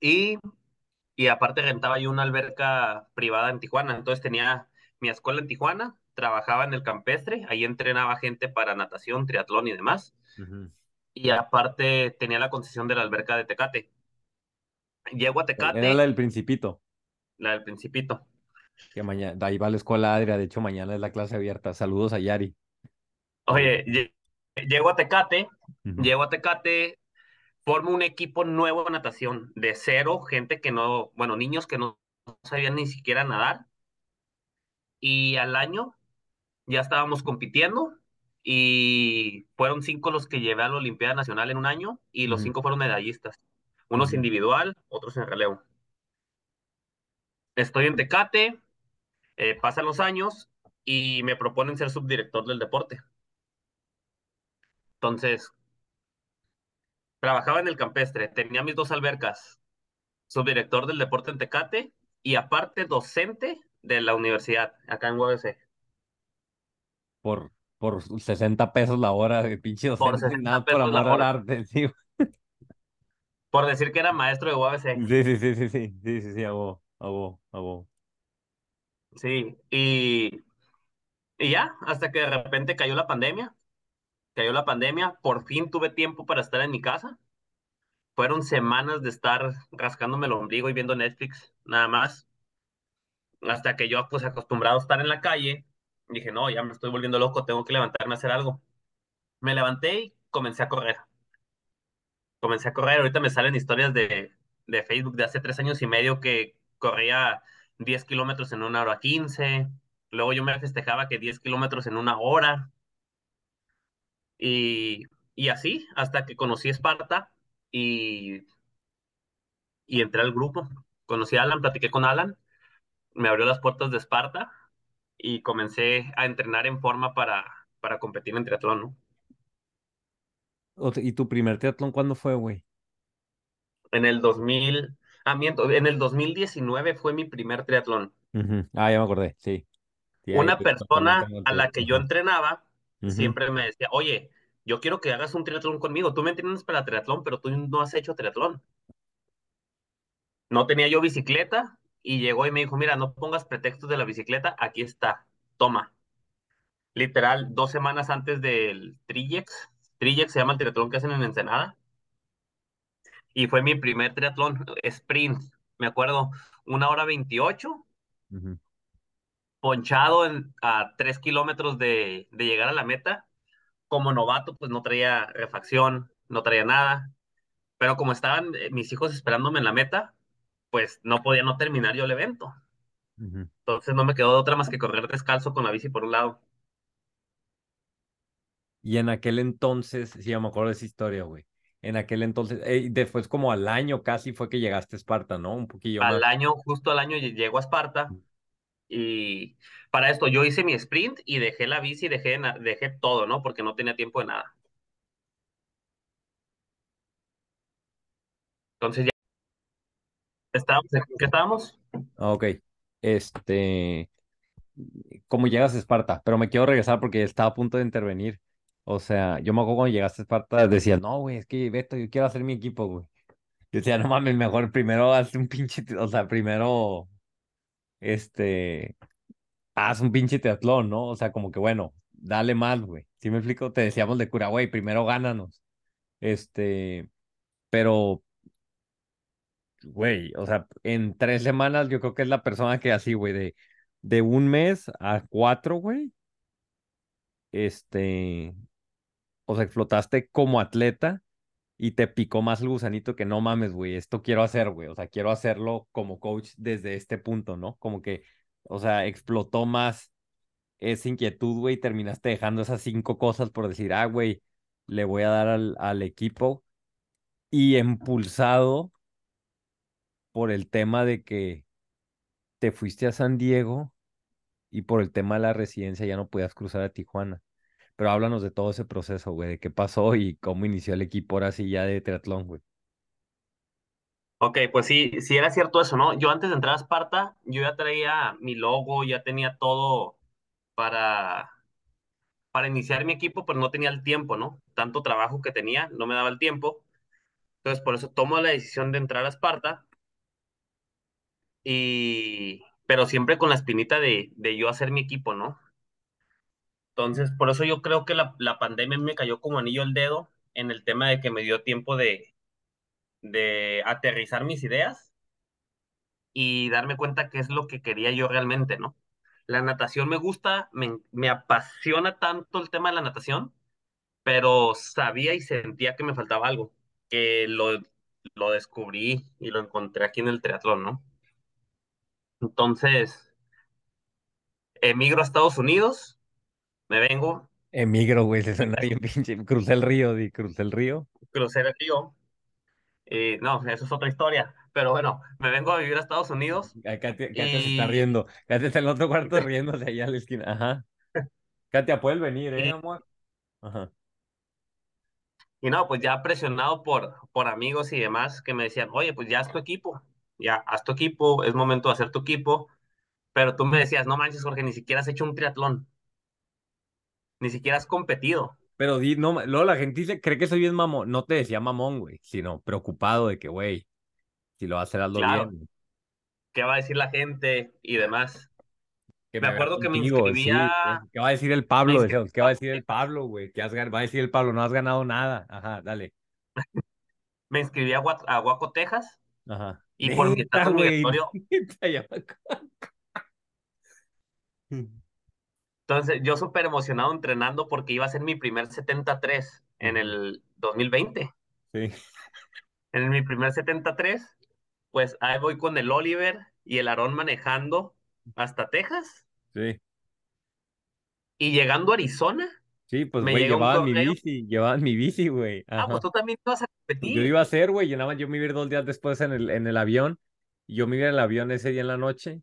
y, y aparte rentaba yo una alberca privada en Tijuana. Entonces tenía mi escuela en Tijuana, trabajaba en el campestre, ahí entrenaba gente para natación, triatlón y demás. Ujú. Y aparte tenía la concesión de la alberca de Tecate. Llego a Era Tecate, la del Principito, la del Principito. que mañana, ahí va a la escuela Adria, de hecho mañana es la clase abierta. Saludos a Yari. Oye, lle- llego a Tecate, llego a Tecate, formo un equipo nuevo de natación, de cero, gente que no, bueno, niños que no sabían ni siquiera nadar. Y al año ya estábamos compitiendo y fueron cinco los que llevé a la Olimpiada Nacional en un año y los cinco fueron medallistas. Unos individual, otros en relevo. Estoy en Tecate, eh, pasan los años y me proponen ser subdirector del deporte. Entonces, trabajaba en el campestre, tenía mis dos albercas, subdirector del deporte en Tecate y aparte docente de la universidad, acá en UABC, Por, por 60 pesos la hora de pinche por docente, 60 nada por amor al arte, sí. por decir que era maestro de UABC. Sí, sí, sí, sí, sí, sí, sí, sí, hago. Sí, y, y ya, hasta que de repente cayó la pandemia, cayó la pandemia, por fin tuve tiempo para estar en mi casa. Fueron semanas de estar rascándome el ombligo y viendo Netflix, nada más. Hasta que yo, pues acostumbrado a estar en la calle, dije, no, ya me estoy volviendo loco, tengo que levantarme a hacer algo. Me levanté y comencé a correr. Comencé a correr, ahorita me salen historias de, de Facebook de hace tres años y medio que corría 10 kilómetros en una hora 15. Luego yo me festejaba que 10 kilómetros en una hora. Y, y así, hasta que conocí Esparta y, y entré al grupo. Conocí a Alan, platiqué con Alan, me abrió las puertas de Esparta y comencé a entrenar en forma para, para competir en triatlón, ¿no? ¿Y tu primer triatlón cuándo fue, güey? En el 2000, ah, miento, en el 2019 fue mi primer triatlón. Ah, ya me acordé, sí. Una persona a la que yo entrenaba siempre me decía, oye, yo quiero que hagas un triatlón conmigo. Tú me entrenas para triatlón, pero tú no has hecho triatlón. No tenía yo bicicleta y llegó y me dijo, mira, no pongas pretextos de la bicicleta, aquí está, toma. Literal, dos semanas antes del Trillex, Trillex se llama el triatlón que hacen en Ensenada, y fue mi primer triatlón, sprint, me acuerdo, una hora veintiocho, ponchado en, a tres kilómetros de, de llegar a la meta. Como novato, pues no traía refacción, no traía nada, pero como estaban eh, mis hijos esperándome en la meta, pues no podía no terminar yo el evento. Entonces no me quedó otra más que correr descalzo con la bici por un lado. Y en aquel entonces, sí, ya me acuerdo de esa historia, güey. En aquel entonces, eh, después como al año casi fue que llegaste a Esparta, ¿no? Un poquillo más. Al año, justo al año, lle- llego a Esparta y para esto yo hice mi sprint y dejé la bici, dejé, dejé todo, ¿no? Porque no tenía tiempo de nada. Entonces ya estábamos, ¿en qué estábamos? Ok. Este, ¿cómo llegas a Esparta? Pero me quiero regresar porque estaba a punto de intervenir. O sea, yo me acuerdo cuando llegaste a Esparta, decías, no, güey, es que Beto, yo quiero hacer mi equipo, güey. Yo decía, no mames, mejor primero haz un pinche, o sea, primero, este, haz un pinche triatlón, ¿no? O sea, como que bueno, dale más, güey. ¿Sí me explico? Te decíamos de cura, güey, primero gánanos. Este, pero, güey, o sea, en tres semanas yo creo que es la persona que así, güey, de, de un mes a cuatro, güey, este, o sea, explotaste como atleta y te picó más el gusanito que no mames, güey, esto quiero hacer, güey, o sea, quiero hacerlo como coach desde este punto, ¿no? Como que, o sea, explotó más esa inquietud, güey, y terminaste dejando esas cinco cosas por decir, ah, güey, le voy a dar al, al equipo y impulsado por el tema de que te fuiste a San Diego y por el tema de la residencia ya no podías cruzar a Tijuana. Pero háblanos de todo ese proceso, güey, de qué pasó y cómo inició el equipo ahora sí ya de triatlón, güey. Ok, pues sí, sí era cierto eso, ¿no? Yo antes de entrar a Esparta, yo ya traía mi logo, ya tenía todo para, para iniciar mi equipo, pero no tenía el tiempo, ¿no? Tanto trabajo que tenía, no me daba el tiempo. Entonces, por eso tomo la decisión de entrar a Esparta, y, pero siempre con la espinita de, de yo hacer mi equipo, ¿no? Entonces, por eso yo creo que la, la pandemia me cayó como anillo al dedo en el tema de que me dio tiempo de, de aterrizar mis ideas y darme cuenta qué es lo que quería yo realmente, ¿no? La natación me gusta, me, me apasiona tanto el tema de la natación, pero sabía y sentía que me faltaba algo, que lo, lo descubrí y lo encontré aquí en el triatlón, ¿no? Entonces, emigro a Estados Unidos, me vengo, Emigro, güey, se suena bien pinche. Crucé el río, di, crucé el río. crucé el río, y no, eso es otra historia, pero bueno, me vengo a vivir a Estados Unidos Ah, Katia, Katia se está riendo. Katia está en el otro cuarto riéndose allá en la esquina. Ajá. Katia, puedes venir, ¿eh, y, amor? Ajá. y no, pues ya presionado por, por amigos y demás que me decían, oye, pues ya haz tu equipo, ya haz tu equipo, es momento de hacer tu equipo, pero tú me decías, no manches, Jorge, ni siquiera has hecho un triatlón, ni siquiera has competido, Pero di, no, luego la gente dice, cree que soy bien mamón. No te decía mamón, güey, sino preocupado de que, güey, si lo vas a hacer, hazlo claro, bien. ¿qué va a decir la gente y demás? Que Me acuerdo que me inscribía, sí. ¿Qué va a decir el Pablo? ¿qué va a decir el Pablo, güey? ¿Qué has va a decir el Pablo? No has ganado nada. Ajá, dale. me inscribí a Guaco, Texas, Ajá. Y por mi Neta, ya me acuerdo. entonces yo súper emocionado entrenando porque iba a ser mi primer 73 en el 2020. Sí, En mi primer 73, pues ahí voy con el Oliver y el Aarón manejando hasta Texas sí. y llegando a Arizona, Sí, pues, me güey, llevaban mi bici, llevaban mi bici, güey. ah, pues tú también te vas a Pues yo competir. iba a hacer, güey, yo nada más yo me iba a ir dos días después en el, en el avión. Y yo me iba en el avión ese día en la noche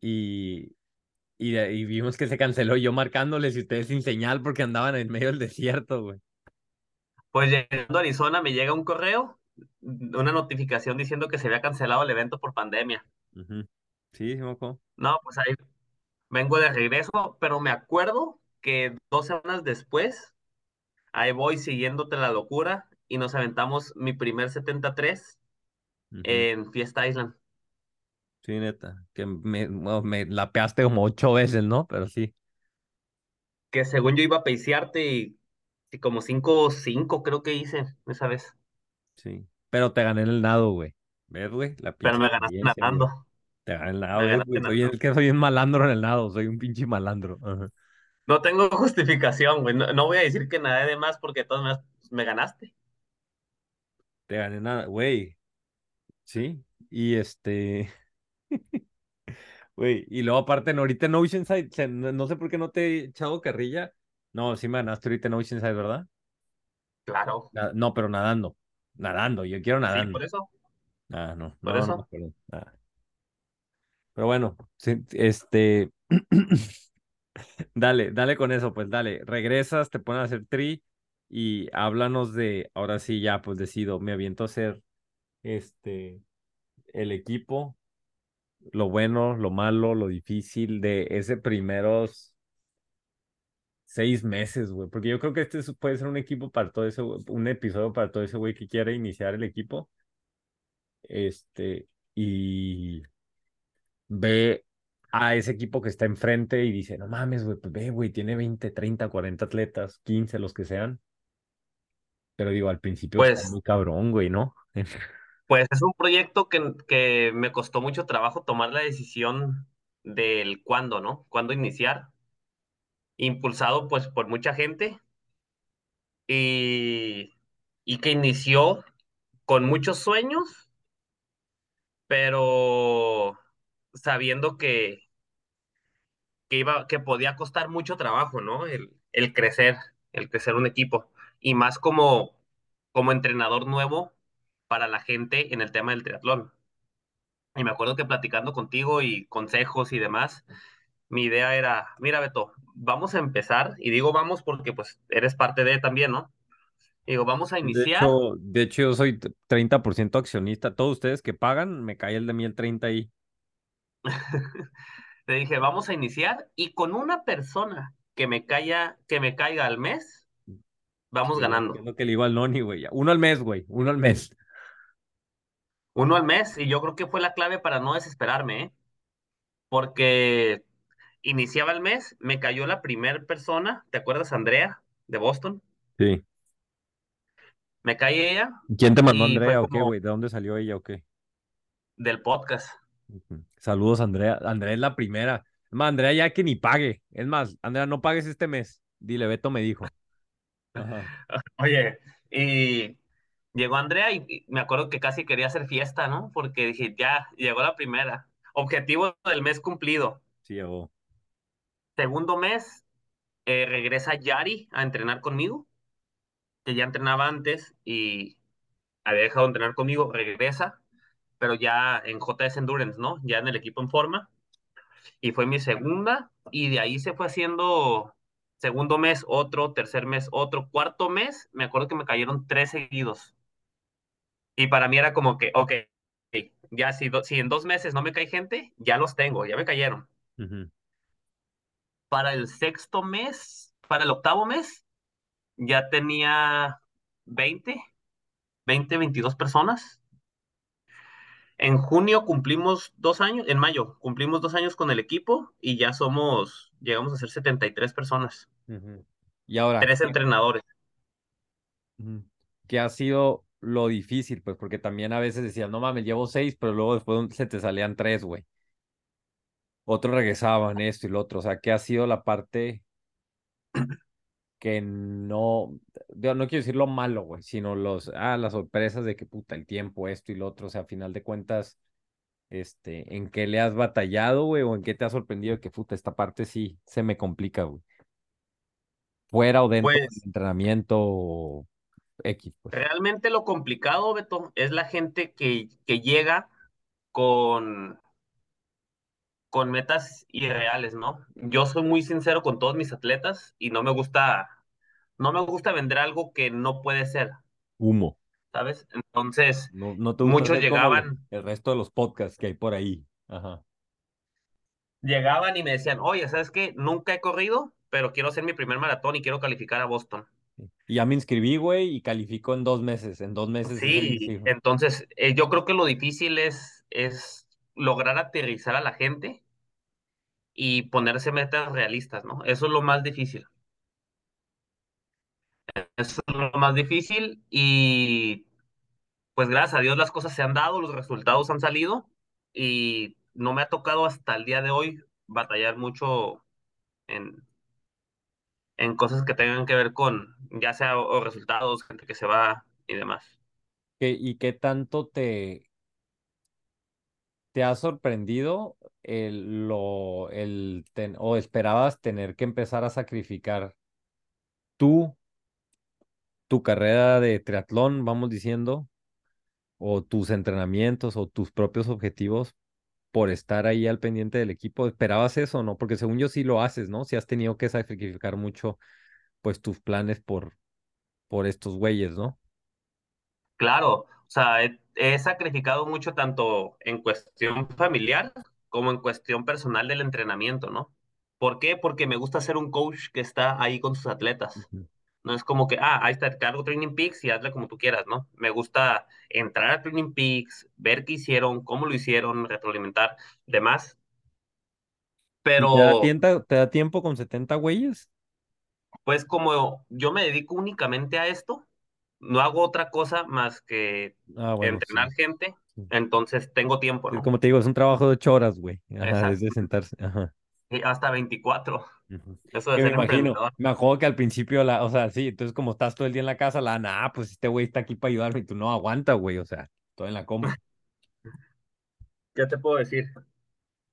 y, y, y vimos que se canceló yo marcándoles y ustedes sin señal porque andaban en medio del desierto, güey. Pues llegando a Arizona me llega un correo, una notificación diciendo que se había cancelado el evento por pandemia. Sí, sí, me acuerdo. No, pues ahí vengo de regreso, pero me acuerdo que dos semanas después, ahí voy siguiéndote la locura y nos aventamos mi primer 73 Ujú. en Fiesta Island. Sí, neta. Que me, bueno, me lapeaste como ocho veces, ¿no? Pero sí, que según yo iba a peisearte y, y como 5 cinco creo que hice esa vez, sí. Pero te gané en el nado, güey. ¿Ves, güey? La pero me ganaste güey. nadando, Te gané en el nado, me ¿ves, ganaste güey? Soy el que soy un malandro en el nado, soy un pinche malandro. Ajá. No tengo justificación, güey, no, no voy a decir que nadé de más porque de todas maneras pues, me ganaste. Te gané nada, güey. Sí. Y este. Güey, y luego aparte, en- ahorita en Oceanside, se- no, no sé por qué no te he echado carrilla. No, sí me ganaste ahorita en Oceanside, ¿verdad? Claro, Na- No, pero nadando. Nadando, yo quiero sí, nadando. por eso, Ah, no, por no, no, eso. perdón. Ah. Pero bueno, sí, este. Dale, dale con eso, pues dale. Regresas, te ponen a hacer tri y háblanos de. Ahora sí, ya, pues decido, me aviento a hacer este. El equipo, lo bueno, lo malo, lo difícil de ese primeros Seis meses, güey. Porque yo creo que este es- puede ser un equipo para todo ese, un episodio para todo ese güey que quiere iniciar el equipo. Este, y ve a ese equipo que está enfrente y dice, no mames, güey, pues ve, güey, tiene 20 30 40 atletas, 15 los que sean. Pero digo, al principio está Pues, muy cabrón, güey, ¿no? pues es un proyecto que, que me costó mucho trabajo tomar la decisión del cuándo, ¿no? Cuándo iniciar, impulsado pues por mucha gente y, y que inició con muchos sueños pero sabiendo que, que iba, que podía costar mucho trabajo, ¿no? El, el crecer, el crecer un equipo. Y más como, como entrenador nuevo para la gente en el tema del triatlón. Y me acuerdo que platicando contigo y consejos y demás, mi idea era, mira Beto, vamos a empezar, y digo vamos porque pues eres parte de también, ¿no? Digo, vamos a De iniciar. hecho, de hecho, yo soy t- 30% accionista. Todos ustedes que pagan, me cae el de mí el 30 ahí. Te dije, vamos a iniciar y con una persona que me caiga, que me caiga al mes, vamos Sí, ganando. es lo que le iba al Noni, güey. Uno al mes, güey. Uno al mes. Uno al mes, y yo creo que fue la clave para no desesperarme, ¿eh? Porque iniciaba el mes, me cayó la primera persona, ¿te acuerdas, Andrea, de Boston? Sí. Me cae ella ¿Quién te mandó Andrea o qué, güey? ¿De dónde salió ella o qué? del podcast. Saludos, Andrea. Andrea es la primera. Es más, Andrea ya que ni pague. Es más, Andrea, no pagues este mes. Dile, Beto me dijo. Ajá. Oye, y llegó Andrea y, y me acuerdo que casi quería hacer fiesta, ¿no? Porque dije, ya, llegó la primera. Objetivo del mes cumplido. Sí, llegó. Segundo mes, eh, regresa Yari a entrenar conmigo, que ya entrenaba antes y había dejado de entrenar conmigo, regresa, pero ya en JS Endurance, ¿no? Ya en el equipo en forma. Y fue mi segunda, y de ahí se fue haciendo segundo mes otro, tercer mes otro, cuarto mes, me acuerdo que me cayeron tres seguidos. Y para mí era como que, ok, ya si, do- si en dos meses no me cae gente, ya los tengo, ya me cayeron. Ujú. Para el sexto mes, para el octavo mes, ya tenía 20, 20, 22 personas. En junio cumplimos dos años, en mayo cumplimos dos años con el equipo y ya somos, llegamos a ser 73 personas, Ujú. Y ahora, tres ¿qué, entrenadores. ¿qué ha sido lo difícil? Pues porque también a veces decías, no mames, llevo seis, pero luego después se te salían tres, güey. Otros regresaban, esto y lo otro. O sea, ¿qué ha sido la parte que no, yo no quiero decir lo malo, güey, sino los, ah, las sorpresas de que puta, el tiempo, esto y lo otro, o sea, a final de cuentas, este, ¿en qué le has batallado, güey, o en qué te ha sorprendido que puta, esta parte sí se me complica, güey? Fuera o dentro del Pues entrenamiento o X, pues. realmente lo complicado, Beto, es la gente que, que llega con, con metas irreales, ¿no? Yo soy muy sincero con todos mis atletas y no me gusta, no me gusta vender algo que no puede ser, Humo. ¿sabes? Entonces, No, no te muchos llegaban, el resto de los podcasts que hay por ahí. Ajá. llegaban y me decían, oye, ¿sabes qué? Nunca he corrido, pero quiero hacer mi primer maratón y quiero calificar a Boston. Y ya me inscribí, güey, y califico en dos meses. En dos meses Sí, entonces eh, yo creo que lo difícil es, es lograr aterrizar a la gente y ponerse metas realistas, ¿no? Eso es lo más difícil. Es lo más difícil y pues gracias a Dios las cosas se han dado, los resultados han salido y no me ha tocado hasta el día de hoy batallar mucho en, en cosas que tengan que ver con ya sea o, resultados, gente que se va y demás. ¿Qué- ¿Y qué tanto te, te ha sorprendido lo, el o esperabas tener que empezar a sacrificar tú, tu carrera de triatlón, vamos diciendo, o tus entrenamientos o tus propios objetivos por estar ahí al pendiente del equipo? ¿Esperabas eso o no? Porque según yo sí lo haces, ¿no? Si has tenido que sacrificar mucho, pues tus planes por, por estos güeyes, ¿no? Claro, o sea, he, he sacrificado mucho tanto en cuestión familiar como en cuestión personal del entrenamiento, ¿no? ¿Por qué? Porque me gusta ser un coach que está ahí con sus atletas. No es como que, ah, ahí está, cargo Training Peaks y hazle como tú quieras, ¿no? Me gusta entrar a Training Peaks, ver qué hicieron, cómo lo hicieron, retroalimentar, demás. ¿Y te da, Pero, tienta- te da tiempo con 70 güeyes? pues como yo me dedico únicamente a esto, no hago otra cosa más que Ah, bueno, entrenar sí. gente, sí. entonces tengo tiempo, ¿no? Como te digo, es un trabajo de ocho horas, güey. Ajá, es Exacto. de sentarse. Ajá. Y hasta 24. Eso de me imagino, me acuerdo que al principio, la, o sea, sí, entonces como estás todo el día en la casa, la, nah, pues este güey está aquí para ayudarme y tú no aguanta, güey, o sea, todo en la compu. ¿Qué te puedo decir?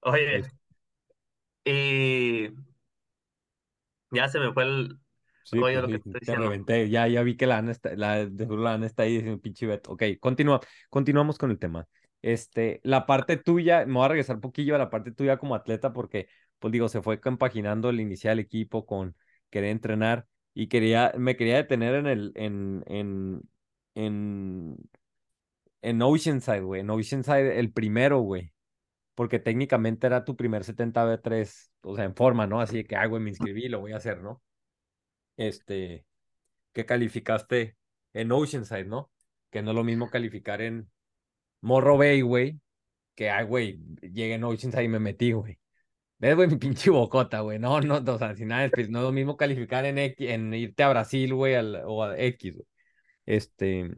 Oye, y ya se me fue el Sí, rollo de pues lo que estoy diciendo. reventé, ya, ya vi que la Ana está, la, la Ana está ahí diciendo pinche Beto. Ok, continúa, continuamos con el tema. Este, la parte tuya, me voy a regresar un poquillo a la parte tuya como atleta porque pues digo, se fue compaginando el iniciar el equipo con querer entrenar y quería, me quería detener en el, en, en, en, en Oceanside, güey, en Oceanside el primero, güey, porque técnicamente era tu primer 70B3, o sea, en forma, ¿no? Así que, ah, güey, me inscribí, lo voy a hacer, ¿no? Este, que calificaste en Oceanside, ¿no? Que no es lo mismo calificar en Morro Bay, güey, que, ay, güey, llegué en Oceanside y me metí, güey. ¿Ves, güey, mi pinche bocota, güey? No, no, o sea, sin nada, no es lo mismo calificar en, X, en irte a Brasil, güey, o a X, güey. Este,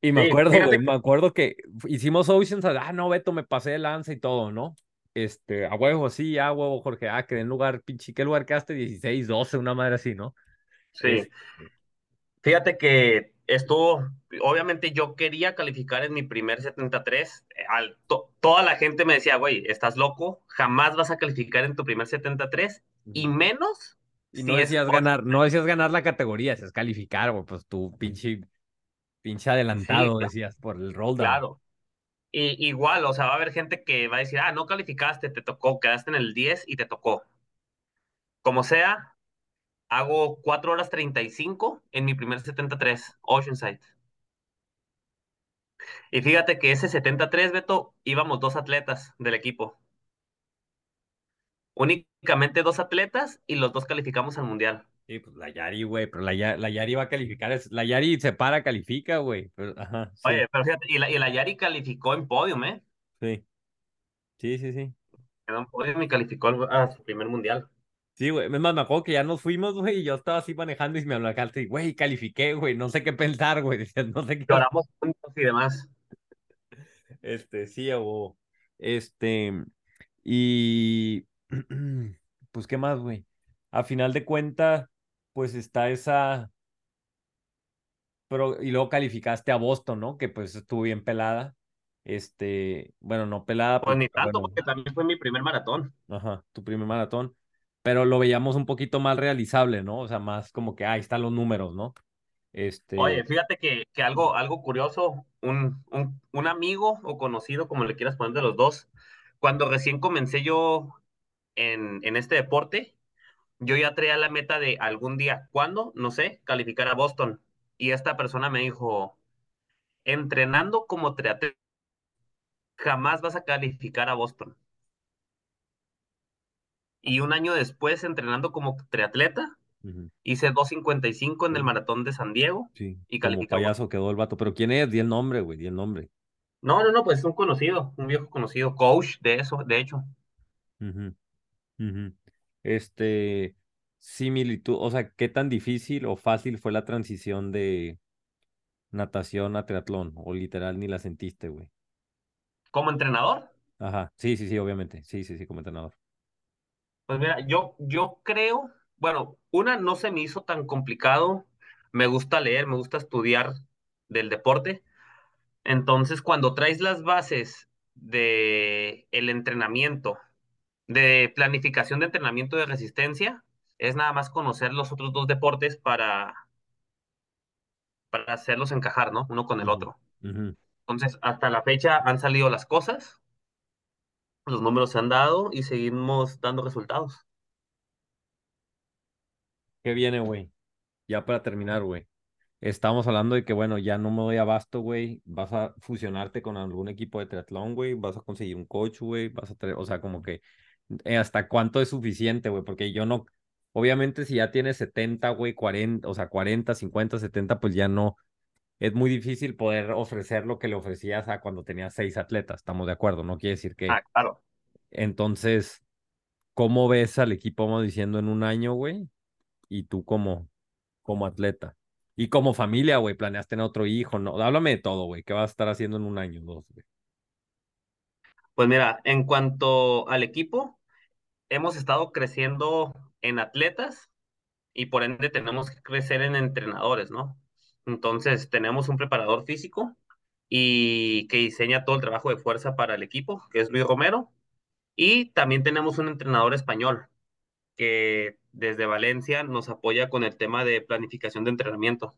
y me Sí, acuerdo, güey, me acuerdo que hicimos Oceans, ah, no, Beto, me pasé de lanza y todo, ¿no? Este, a huevo, sí, a huevo, Jorge, ah, que en lugar, pinche, ¿qué lugar quedaste? 16, 12, una madre así, ¿no? Sí. Es- Fíjate que estuvo, obviamente yo quería calificar en mi primer 73. eh, Al, to- toda la gente me decía, güey, estás loco, jamás vas a calificar en tu primer 73 y menos Y si no es decías ganar, no decías ganar la categoría, decías calificar, güey, pues tú, pinche, pinche adelantado, Sí, decías, por el roll down. Claro. Y, igual, o sea, va a haber gente que va a decir, ah, no calificaste, te tocó, quedaste en el 10 y te tocó. Como sea, hago 4 horas 35 en mi primer 73, Oceanside. Y fíjate que ese 73, Beto, íbamos dos atletas del equipo. Únicamente dos atletas y los dos calificamos al mundial. Sí, pues la Yari, güey, pero la, Ya- la Yari va a calificar, la Yari se para, califica, güey, pero, ajá, sí, Oye, pero fíjate, y la, y la Yari calificó en podium, ¿eh? sí, sí, sí, sí. Quedó en podium y calificó al- a su primer mundial. Sí, güey. Es más, me acuerdo que ya nos fuimos, güey, y yo estaba así manejando y me hablaste y, güey, califiqué, güey, no sé qué pensar, güey. No sé qué. Lloramos juntos y demás. Este, sí, o este, y pues, ¿qué más, güey? A final de cuentas, pues está esa, pero, y luego calificaste a Boston, ¿no? Que pues estuvo bien pelada. Este, bueno, no pelada, Pues pues, ni pero tanto, bueno, porque también fue mi primer maratón. Ajá, tu primer maratón. Pero lo veíamos un poquito más realizable, ¿no? O sea, más como que, ahí están los números, ¿no? Este, Oye, fíjate que, que algo, algo curioso, un, un, un amigo o conocido, como le quieras poner de los dos, cuando recién comencé yo en, en este deporte, yo ya traía la meta de algún día, ¿cuándo? No sé, calificar a Boston. Y esta persona me dijo, entrenando como triatleta, jamás vas a calificar a Boston. Y un año después, entrenando como triatleta, ujú, hice 2.55 en el maratón de San Diego sí, y calificó payaso quedó el vato. Pero ¿quién es? Di el nombre, güey, di el nombre. No, no, no, pues es un conocido, un viejo conocido, coach de eso, de hecho. Este, similitud, o sea, ¿qué tan difícil o fácil fue la transición de natación a triatlón? O literal ni la sentiste, güey. Como entrenador, Ajá, sí, sí, sí, obviamente. Sí, sí, sí, como entrenador. Pues mira, yo, yo creo, bueno, una no se me hizo tan complicado, me gusta leer, me gusta estudiar del deporte, entonces cuando traes las bases de el entrenamiento, de planificación de entrenamiento de resistencia, es nada más conocer los otros dos deportes para, para hacerlos encajar, ¿no? Uno con el otro. Entonces, hasta la fecha han salido las cosas, los números se han dado y seguimos dando resultados. ¿Qué viene, güey? Ya para terminar, güey. Estábamos hablando de que, bueno, ya no me doy abasto, güey. Vas a fusionarte con algún equipo de triatlón, güey. Vas a conseguir un coach, güey. Vas a tener, o sea, como que eh, hasta cuánto es suficiente, güey. Porque yo no, obviamente si ya tienes 70, güey, 40, o sea, 40, 50, 70, pues ya no. Es muy difícil poder ofrecer lo que le ofrecías a cuando tenías seis atletas. Estamos de acuerdo. No quiere decir que. Ah, claro. Entonces, ¿cómo ves al equipo, vamos diciendo, en un año, güey? Y tú como como atleta. Y como familia, güey, planeas tener otro hijo, no, háblame de todo, güey, ¿qué vas a estar haciendo en un año, dos, güey? Pues mira, en cuanto al equipo, hemos estado creciendo en atletas y por ende tenemos que crecer en entrenadores, ¿no? Entonces, tenemos un preparador físico y que diseña todo el trabajo de fuerza para el equipo, que es Luis Romero, y también tenemos un entrenador español que desde Valencia nos apoya con el tema de planificación de entrenamiento.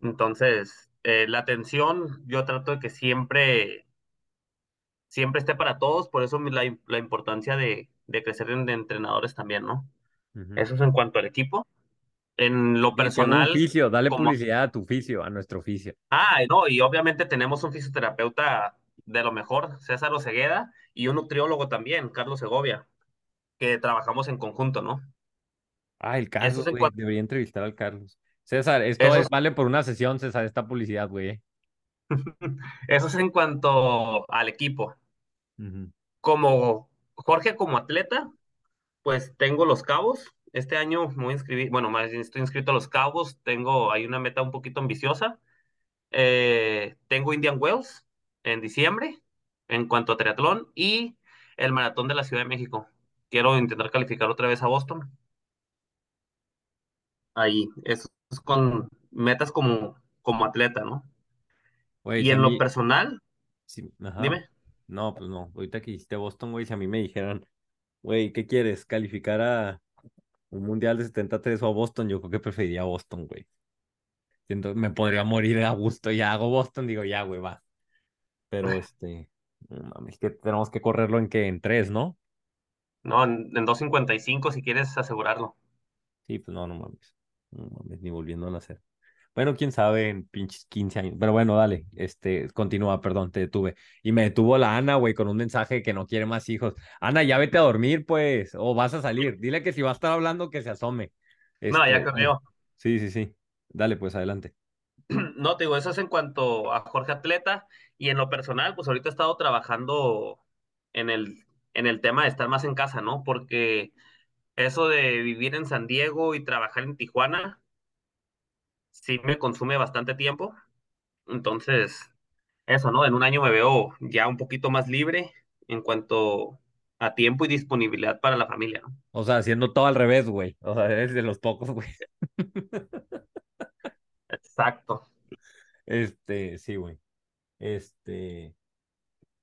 Entonces, eh, la atención, yo trato de que siempre siempre esté para todos, por eso la, la importancia de, de crecer en de entrenadores también, ¿no? Eso es en cuanto al equipo. En lo un personal, oficio, dale como... publicidad a tu oficio, a nuestro oficio. Ah, no, y obviamente tenemos un fisioterapeuta de lo mejor, César Osegueda, y un nutriólogo también, Carlos Segovia, que trabajamos en conjunto, ¿no? Ah, el Carlos, es en güey. cuanto... Debería entrevistar al Carlos. César, esto Eso es- es, vale por una sesión, César, esta publicidad, güey. eh. eso es en cuanto al equipo. Como Jorge, como atleta, pues tengo los cabos. Este año me voy a inscribir, bueno, más bien estoy inscrito a los cabos. Tengo ahí una meta un poquito ambiciosa. Eh, tengo Indian Wells en diciembre en cuanto a triatlón y el maratón de la Ciudad de México. Quiero intentar calificar otra vez a Boston. Ahí, eso es con metas como, como atleta, ¿no? Güey, Y en lo personal, ajá. dime. No, pues no. Ahorita que hiciste Boston, güey, si a mí me dijeran, güey, ¿qué quieres? ¿Calificar a un mundial de 73 o a Boston? Yo creo que preferiría Boston, güey. Siento me podría morir a gusto. Ya hago Boston, digo, ya, güey, va. Pero este, no mames, que tenemos que correrlo en que en tres, ¿no? No, en, en 2.55 si quieres asegurarlo. Sí, pues no, no mames. No mames, ni volviendo a nacer. Bueno, quién sabe en pinches 15 años. Pero bueno, dale, este, continúa, perdón, te detuve. Y me detuvo la Ana, güey, con un mensaje que no quiere más hijos. Ana, ya vete a dormir, pues, o vas a salir. Dile que si va a estar hablando, que se asome. No, ya Este, creo. Sí, sí, sí. Dale, pues, adelante. No, te digo, eso es en cuanto a Jorge Atleta. Y en lo personal, pues ahorita he estado trabajando en el, en el tema de estar más en casa, ¿no? Porque eso de vivir en San Diego y trabajar en Tijuana, sí me consume bastante tiempo. Entonces, eso, ¿no? En un año me veo ya un poquito más libre en cuanto a tiempo y disponibilidad para la familia, ¿no? O sea, haciendo todo al revés, güey. O sea, eres de los pocos, güey. Exacto. Este, sí, güey. Este,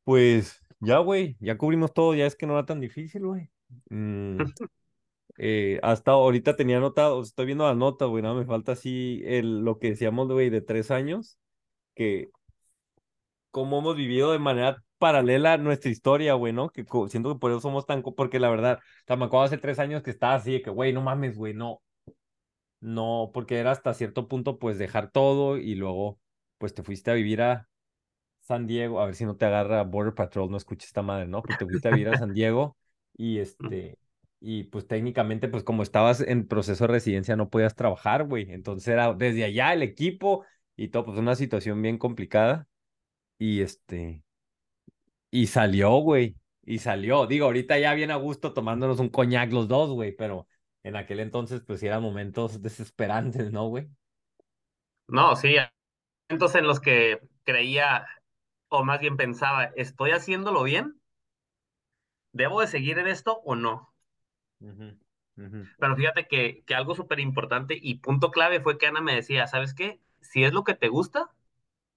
pues, ya, güey, ya cubrimos todo, ya es que no era tan difícil, güey. Mm, eh, hasta ahorita tenía anotado, estoy viendo las notas, güey, nada, me falta así el, lo que decíamos, güey, de tres años, que cómo hemos vivido de manera paralela nuestra historia, güey, ¿no? Que siento que por eso somos tan, porque la verdad, o sea, me acuerdo hace tres años que estaba así, de que, güey, no mames, güey, no, no, porque era hasta cierto punto, pues, dejar todo y luego, pues, te fuiste a vivir a San Diego, a ver si no te agarra Border Patrol, no escuches esta madre, ¿no? Pues te fuiste a vivir a San Diego y este, y pues técnicamente, pues como estabas en proceso de residencia, no podías trabajar, güey. Entonces era desde allá el equipo y todo, pues una situación bien complicada. Y este, y salió, güey, y salió. Digo, ahorita ya bien a gusto tomándonos un coñac los dos, güey, pero en aquel entonces, pues eran momentos desesperantes, ¿no, güey? No, sí, momentos en los que creía, o más bien pensaba, ¿estoy haciéndolo bien? ¿Debo de seguir en esto o no? Pero fíjate que, que algo súper importante y punto clave fue que Ana me decía, ¿sabes qué? Si es lo que te gusta,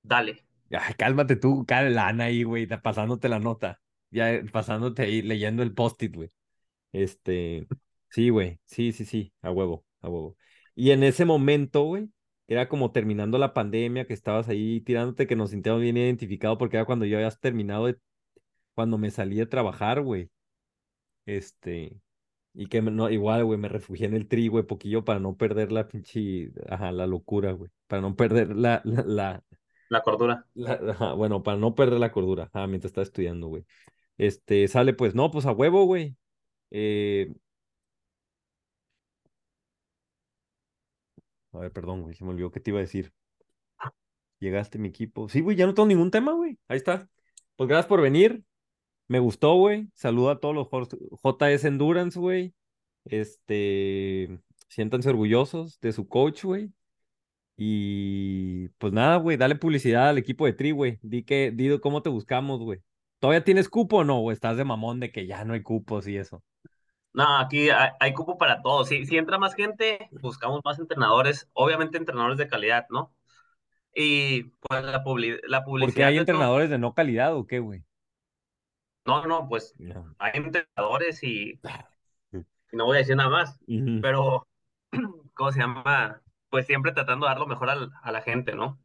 dale. Ay, cálmate tú, la Ana ahí, güey, pasándote la nota. Ya eh, pasándote ahí, leyendo el post-it, güey. Este, sí, güey, sí, sí, sí, a huevo, a huevo. Y en ese momento, güey, era como terminando la pandemia, que estabas ahí tirándote, que nos sentíamos bien identificados, porque era cuando yo habías terminado de, cuando me salí de trabajar, güey. Este, y que no, igual, güey, me refugié en el tri, güey, poquillo para no perder la pinche, ajá, la locura, güey. Para no perder la, la, la, La cordura. la- ajá, bueno, para no perder la cordura, ah, mientras estaba estudiando, güey. Este, sale pues, no, pues a huevo, güey. Eh, a ver, perdón, güey, se me olvidó qué te iba a decir. Llegaste mi equipo. Sí, güey, ya no tengo ningún tema, güey. Ahí está. Pues gracias por venir. Me gustó, güey. Saludo a todos los JS Endurance, güey. Este, siéntanse orgullosos de su coach, güey. Y pues nada, güey, dale publicidad al equipo de Tri, güey. Di que, di cómo te buscamos, güey. ¿Todavía tienes cupo o no? O estás de mamón de que ya no hay cupos y eso. No, aquí hay, hay cupo para todos. Si, si entra más gente, buscamos más entrenadores, obviamente entrenadores de calidad, ¿no? Y pues la, publi- la Porque publicidad hay de todo. entrenadores de no calidad o qué, güey. No, no, pues No. hay entrenadores y, y no voy a decir nada más, pero, ¿cómo se llama? Pues siempre tratando de dar lo mejor al- a la gente, ¿no?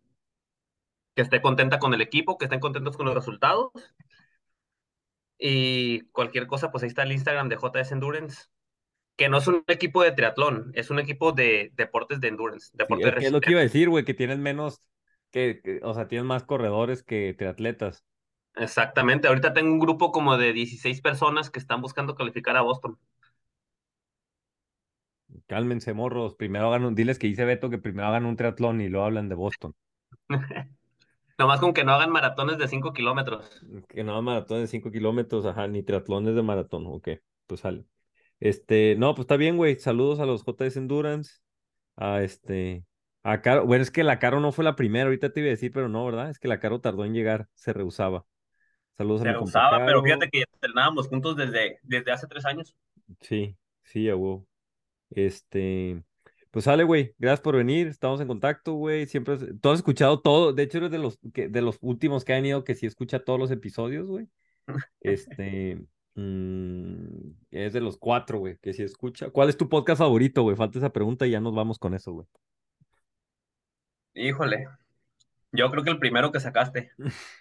Que esté contenta con el equipo, que estén contentos con los resultados Y cualquier cosa, pues ahí está el Instagram de JS Endurance, que no es un equipo de triatlón, es un equipo de deportes de endurance, Sí, deporte es de es lo que iba a decir, güey, que tienes menos, que, que- o sea, tienes más corredores que triatletas. Exactamente, ahorita tengo un grupo como de 16 personas que están buscando calificar a Boston. Cálmense, morros. Primero hagan un, diles que dice Beto que primero hagan un triatlón y luego hablan de Boston. Nomás con que no hagan maratones de 5 kilómetros. Que no, maratón de 5 kilómetros, ajá, ni triatlones de maratón, ok, pues sale. Este, no, pues está bien, güey. Saludos a los JS Endurance. A este, a Caro. Bueno, es que la Caro no fue la primera, ahorita te iba a decir, pero no, ¿verdad? Es que la Caro tardó en llegar, se rehusaba. Saludos a mi compa usaba, pero fíjate que ya entrenábamos juntos desde, desde hace tres años. Sí, sí, a huevo. Este, pues sale, güey. Gracias por venir. Estamos en contacto, güey. Siempre, has- tú has escuchado todo. De hecho, eres de los, que, de los últimos que han ido que sí escucha todos los episodios, güey. Este, mm, es de los cuatro, güey, que sí escucha. ¿Cuál es tu podcast favorito, güey? Falta esa pregunta y ya nos vamos con eso, güey. Híjole, yo creo que el primero que sacaste.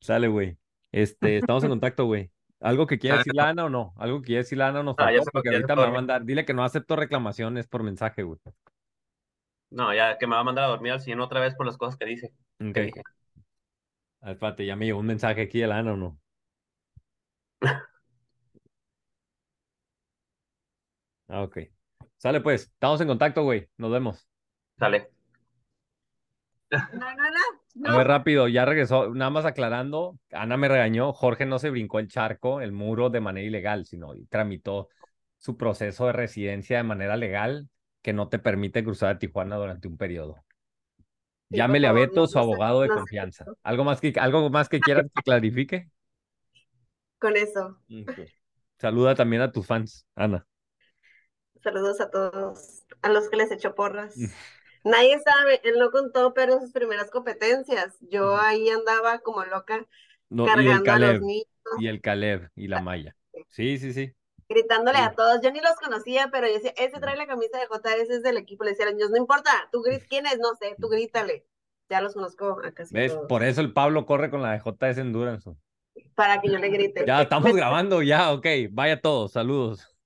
Sale, güey. Este, estamos en contacto, güey. ¿Algo que quiera Sale, decir la Ana o no? ¿Algo que quiera decir la Ana nos Ah, ya faltó? se, Porque ahorita me va a mandar. Dile que no acepto reclamaciones por mensaje, güey. No, ya que me va a mandar a dormir al sillón otra vez por las cosas que dice. Ok. Que dije. Ah, Espérate, ya me llegó un mensaje aquí de la Ana o no. Ah, ok. Sale, pues. Estamos en contacto, güey. Nos vemos. Sale. No, no, no. Muy rápido, ya regresó. Nada más aclarando, Ana me regañó. Jorge no se brincó el charco, el muro de manera ilegal, sino tramitó su proceso de residencia de manera legal que no te permite cruzar a Tijuana durante un periodo. Sí, Llámele a Beto, su abogado de confianza. ¿Algo más que, algo más que quieras que clarifique? Con eso. Saluda también a tus fans, Ana. Saludos a todos, a los que les echó porras. Nadie sabe, él no contó, pero en sus primeras competencias, yo ahí andaba como loca, No, y el cargando a los Caleb, niños, y el Caleb, y la Maya. Sí, sí, sí. gritándole Sí. a todos. Yo ni los conocía, pero yo decía, ese trae la camisa de JS es del equipo. Le decía a los niños, no importa, tú grit, ¿quién es? No sé, tú grítale. Ya los conozco a casi ¿Ves? todos. Por eso el Pablo corre con la de JS Endurance. Para que yo le grite. Ya estamos grabando, ya, ok. Vaya todos, saludos.